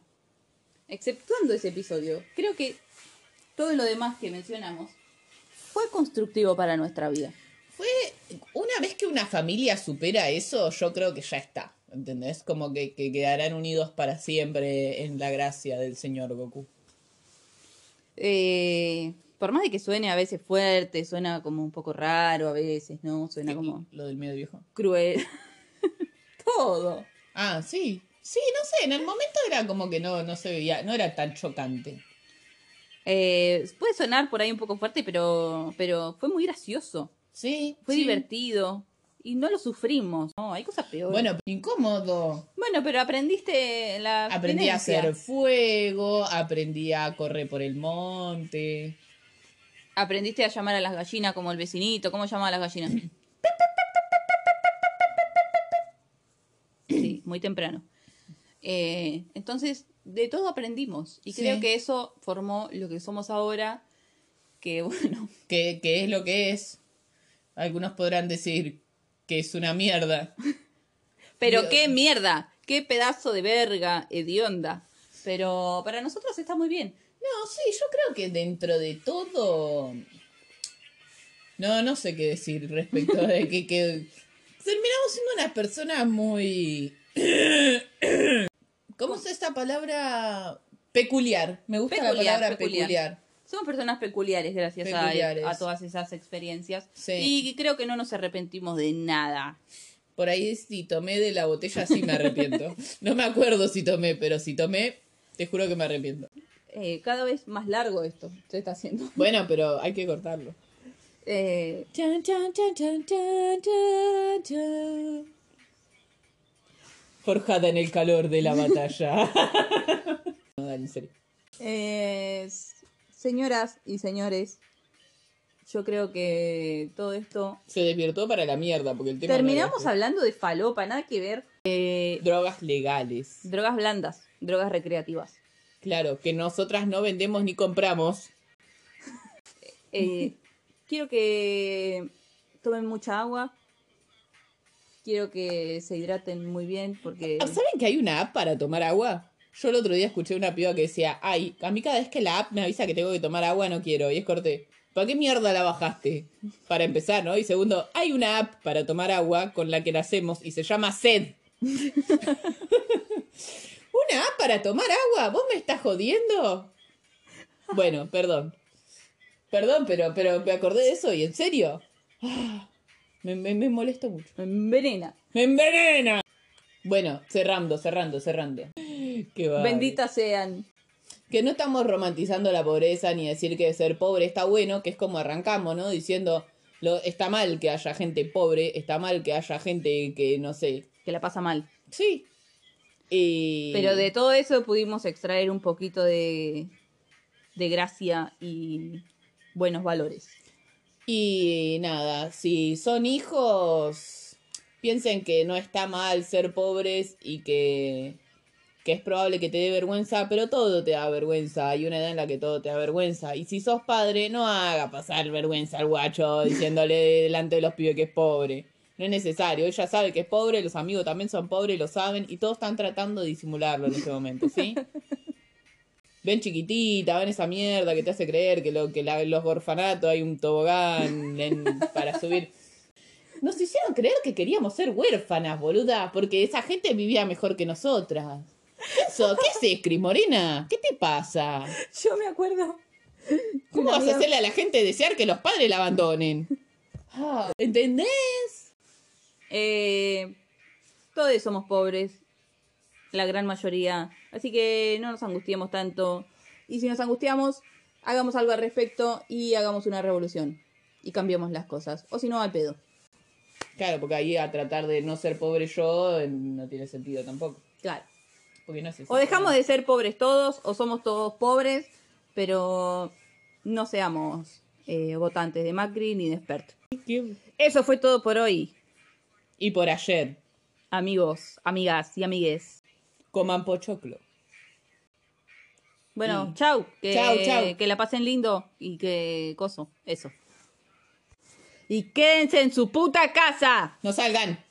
[SPEAKER 1] Exceptuando ese episodio, creo que todo lo demás que mencionamos fue constructivo para nuestra vida.
[SPEAKER 2] Fue una vez que una familia supera eso, yo creo que ya está. ¿Entendés? Como que, que quedarán unidos para siempre en la gracia del señor Goku.
[SPEAKER 1] Eh, por más de que suene a veces fuerte, suena como un poco raro a veces, ¿no? Suena como
[SPEAKER 2] Lo del medio viejo.
[SPEAKER 1] cruel. Todo.
[SPEAKER 2] Ah, sí. Sí, no sé, en el momento era como que no, no se veía, no era tan chocante.
[SPEAKER 1] Eh, puede sonar por ahí un poco fuerte, pero, pero fue muy gracioso.
[SPEAKER 2] Sí.
[SPEAKER 1] Fue
[SPEAKER 2] sí.
[SPEAKER 1] divertido. Y no lo sufrimos. No, hay cosas peores.
[SPEAKER 2] Bueno, incómodo.
[SPEAKER 1] Bueno, pero aprendiste la.
[SPEAKER 2] Aprendí a hacer fuego, aprendí a correr por el monte.
[SPEAKER 1] Aprendiste a llamar a las gallinas como el vecinito. ¿Cómo llamaba a las gallinas? Sí, muy temprano. Eh, entonces, de todo aprendimos. Y
[SPEAKER 2] Sí.
[SPEAKER 1] creo que eso formó lo que somos ahora. Que bueno,
[SPEAKER 2] que, que es lo que es. Algunos podrán decir que es una mierda.
[SPEAKER 1] pero
[SPEAKER 2] Dios.
[SPEAKER 1] qué mierda, qué pedazo de verga hedionda. Pero para nosotros está muy bien.
[SPEAKER 2] No, sí, yo creo que dentro de todo. No, no sé qué decir respecto de que, que terminamos siendo unas personas muy. ¿Cómo es esta palabra? Peculiar. Me gusta
[SPEAKER 1] Peculiar,
[SPEAKER 2] la palabra
[SPEAKER 1] peculiar.
[SPEAKER 2] peculiar.
[SPEAKER 1] Somos personas peculiares gracias a-
[SPEAKER 2] Peculiares.
[SPEAKER 1] A, todas esas experiencias.
[SPEAKER 2] Sí.
[SPEAKER 1] Y creo que no nos arrepentimos de nada.
[SPEAKER 2] Por ahí si tomé de la botella sí me arrepiento. No me acuerdo si tomé, pero si tomé, te juro que me arrepiento.
[SPEAKER 1] Eh, cada vez más largo esto se está haciendo.
[SPEAKER 2] Bueno, pero hay que cortarlo.
[SPEAKER 1] Eh,
[SPEAKER 2] Chan, chan, chan, chan, chan, chan, chan. Forjada en el calor de la batalla. no, dale, en serio.
[SPEAKER 1] eh, señoras y señores, yo creo que todo esto...
[SPEAKER 2] Se desvirtuó para la mierda porque el tema.
[SPEAKER 1] Terminamos
[SPEAKER 2] este.
[SPEAKER 1] hablando de falopa, nada que ver. Eh,
[SPEAKER 2] Drogas legales.
[SPEAKER 1] drogas blandas, drogas recreativas.
[SPEAKER 2] Claro, que nosotras no vendemos ni compramos.
[SPEAKER 1] Eh, quiero que tomen mucha agua. Quiero que se hidraten muy bien porque...
[SPEAKER 2] Ah, ¿Saben que hay una app para tomar agua? Yo el otro día escuché una piba que decía, ay, a mí cada vez que la app me avisa que tengo que tomar agua no quiero. Y es corte, ¿para qué mierda la bajaste? Para empezar, ¿no? Y segundo, hay una app para tomar agua con la que nacemos y se llama Sed. ¿Una app para tomar agua? ¿Vos me estás jodiendo? Bueno, perdón. Perdón, pero, pero me acordé de eso y en serio. Ah, me, me, me molesta mucho.
[SPEAKER 1] Me envenena.
[SPEAKER 2] ¡Me envenena! Bueno, cerrando, cerrando, cerrando. Qué.
[SPEAKER 1] Benditas sean.
[SPEAKER 2] Que no estamos romantizando la pobreza ni decir que ser pobre está bueno, que es como arrancamos, ¿no? Diciendo, lo, está mal que haya gente pobre, está mal que haya gente que, no sé.
[SPEAKER 1] Que la pasa mal.
[SPEAKER 2] Sí. Y...
[SPEAKER 1] Pero de todo eso pudimos extraer un poquito de, de gracia y buenos valores.
[SPEAKER 2] Y nada, si son hijos, piensen que no está mal ser pobres y que, que es probable que te dé vergüenza, pero todo te da vergüenza. Hay una edad en la que todo te da vergüenza. Y si sos padre, no haga pasar vergüenza al guacho diciéndole delante de los pibes que es pobre. No es necesario, ella sabe que es pobre, los amigos también son pobres, lo saben, y todos están tratando de disimularlo en este momento, ¿sí? Ven chiquitita, ven esa mierda que te hace creer que, lo, que la- los orfanatos hay un tobogán en- para subir. Nos hicieron creer que queríamos ser huérfanas, boluda, porque esa gente vivía mejor que nosotras. Eso, ¿qué es Cris Morena? ¿Qué te pasa?
[SPEAKER 1] Yo me acuerdo.
[SPEAKER 2] ¿Cómo vas a hacerle a la gente desear que los padres la abandonen? Ah, ¿Entendés?
[SPEAKER 1] Eh, todos somos pobres, la gran mayoría, así que no nos angustiemos tanto. Y si nos angustiamos, hagamos algo al respecto y hagamos una revolución. Y cambiemos las cosas. O si no, al pedo.
[SPEAKER 2] Claro, porque ahí a tratar de no ser pobre yo eh, no tiene sentido tampoco.
[SPEAKER 1] Claro.
[SPEAKER 2] Porque no es
[SPEAKER 1] O dejamos de ser pobres todos, o somos todos pobres, pero no seamos eh, votantes de Macri ni de Spert. Eso fue todo por hoy,
[SPEAKER 2] Y por ayer,
[SPEAKER 1] amigos, amigas y amigues.
[SPEAKER 2] coman pochoclo.
[SPEAKER 1] Bueno,
[SPEAKER 2] Sí.
[SPEAKER 1] chau. Que,
[SPEAKER 2] Chau, chau.
[SPEAKER 1] que la pasen lindo y que coso, eso. Y quédense en su puta casa.
[SPEAKER 2] No salgan.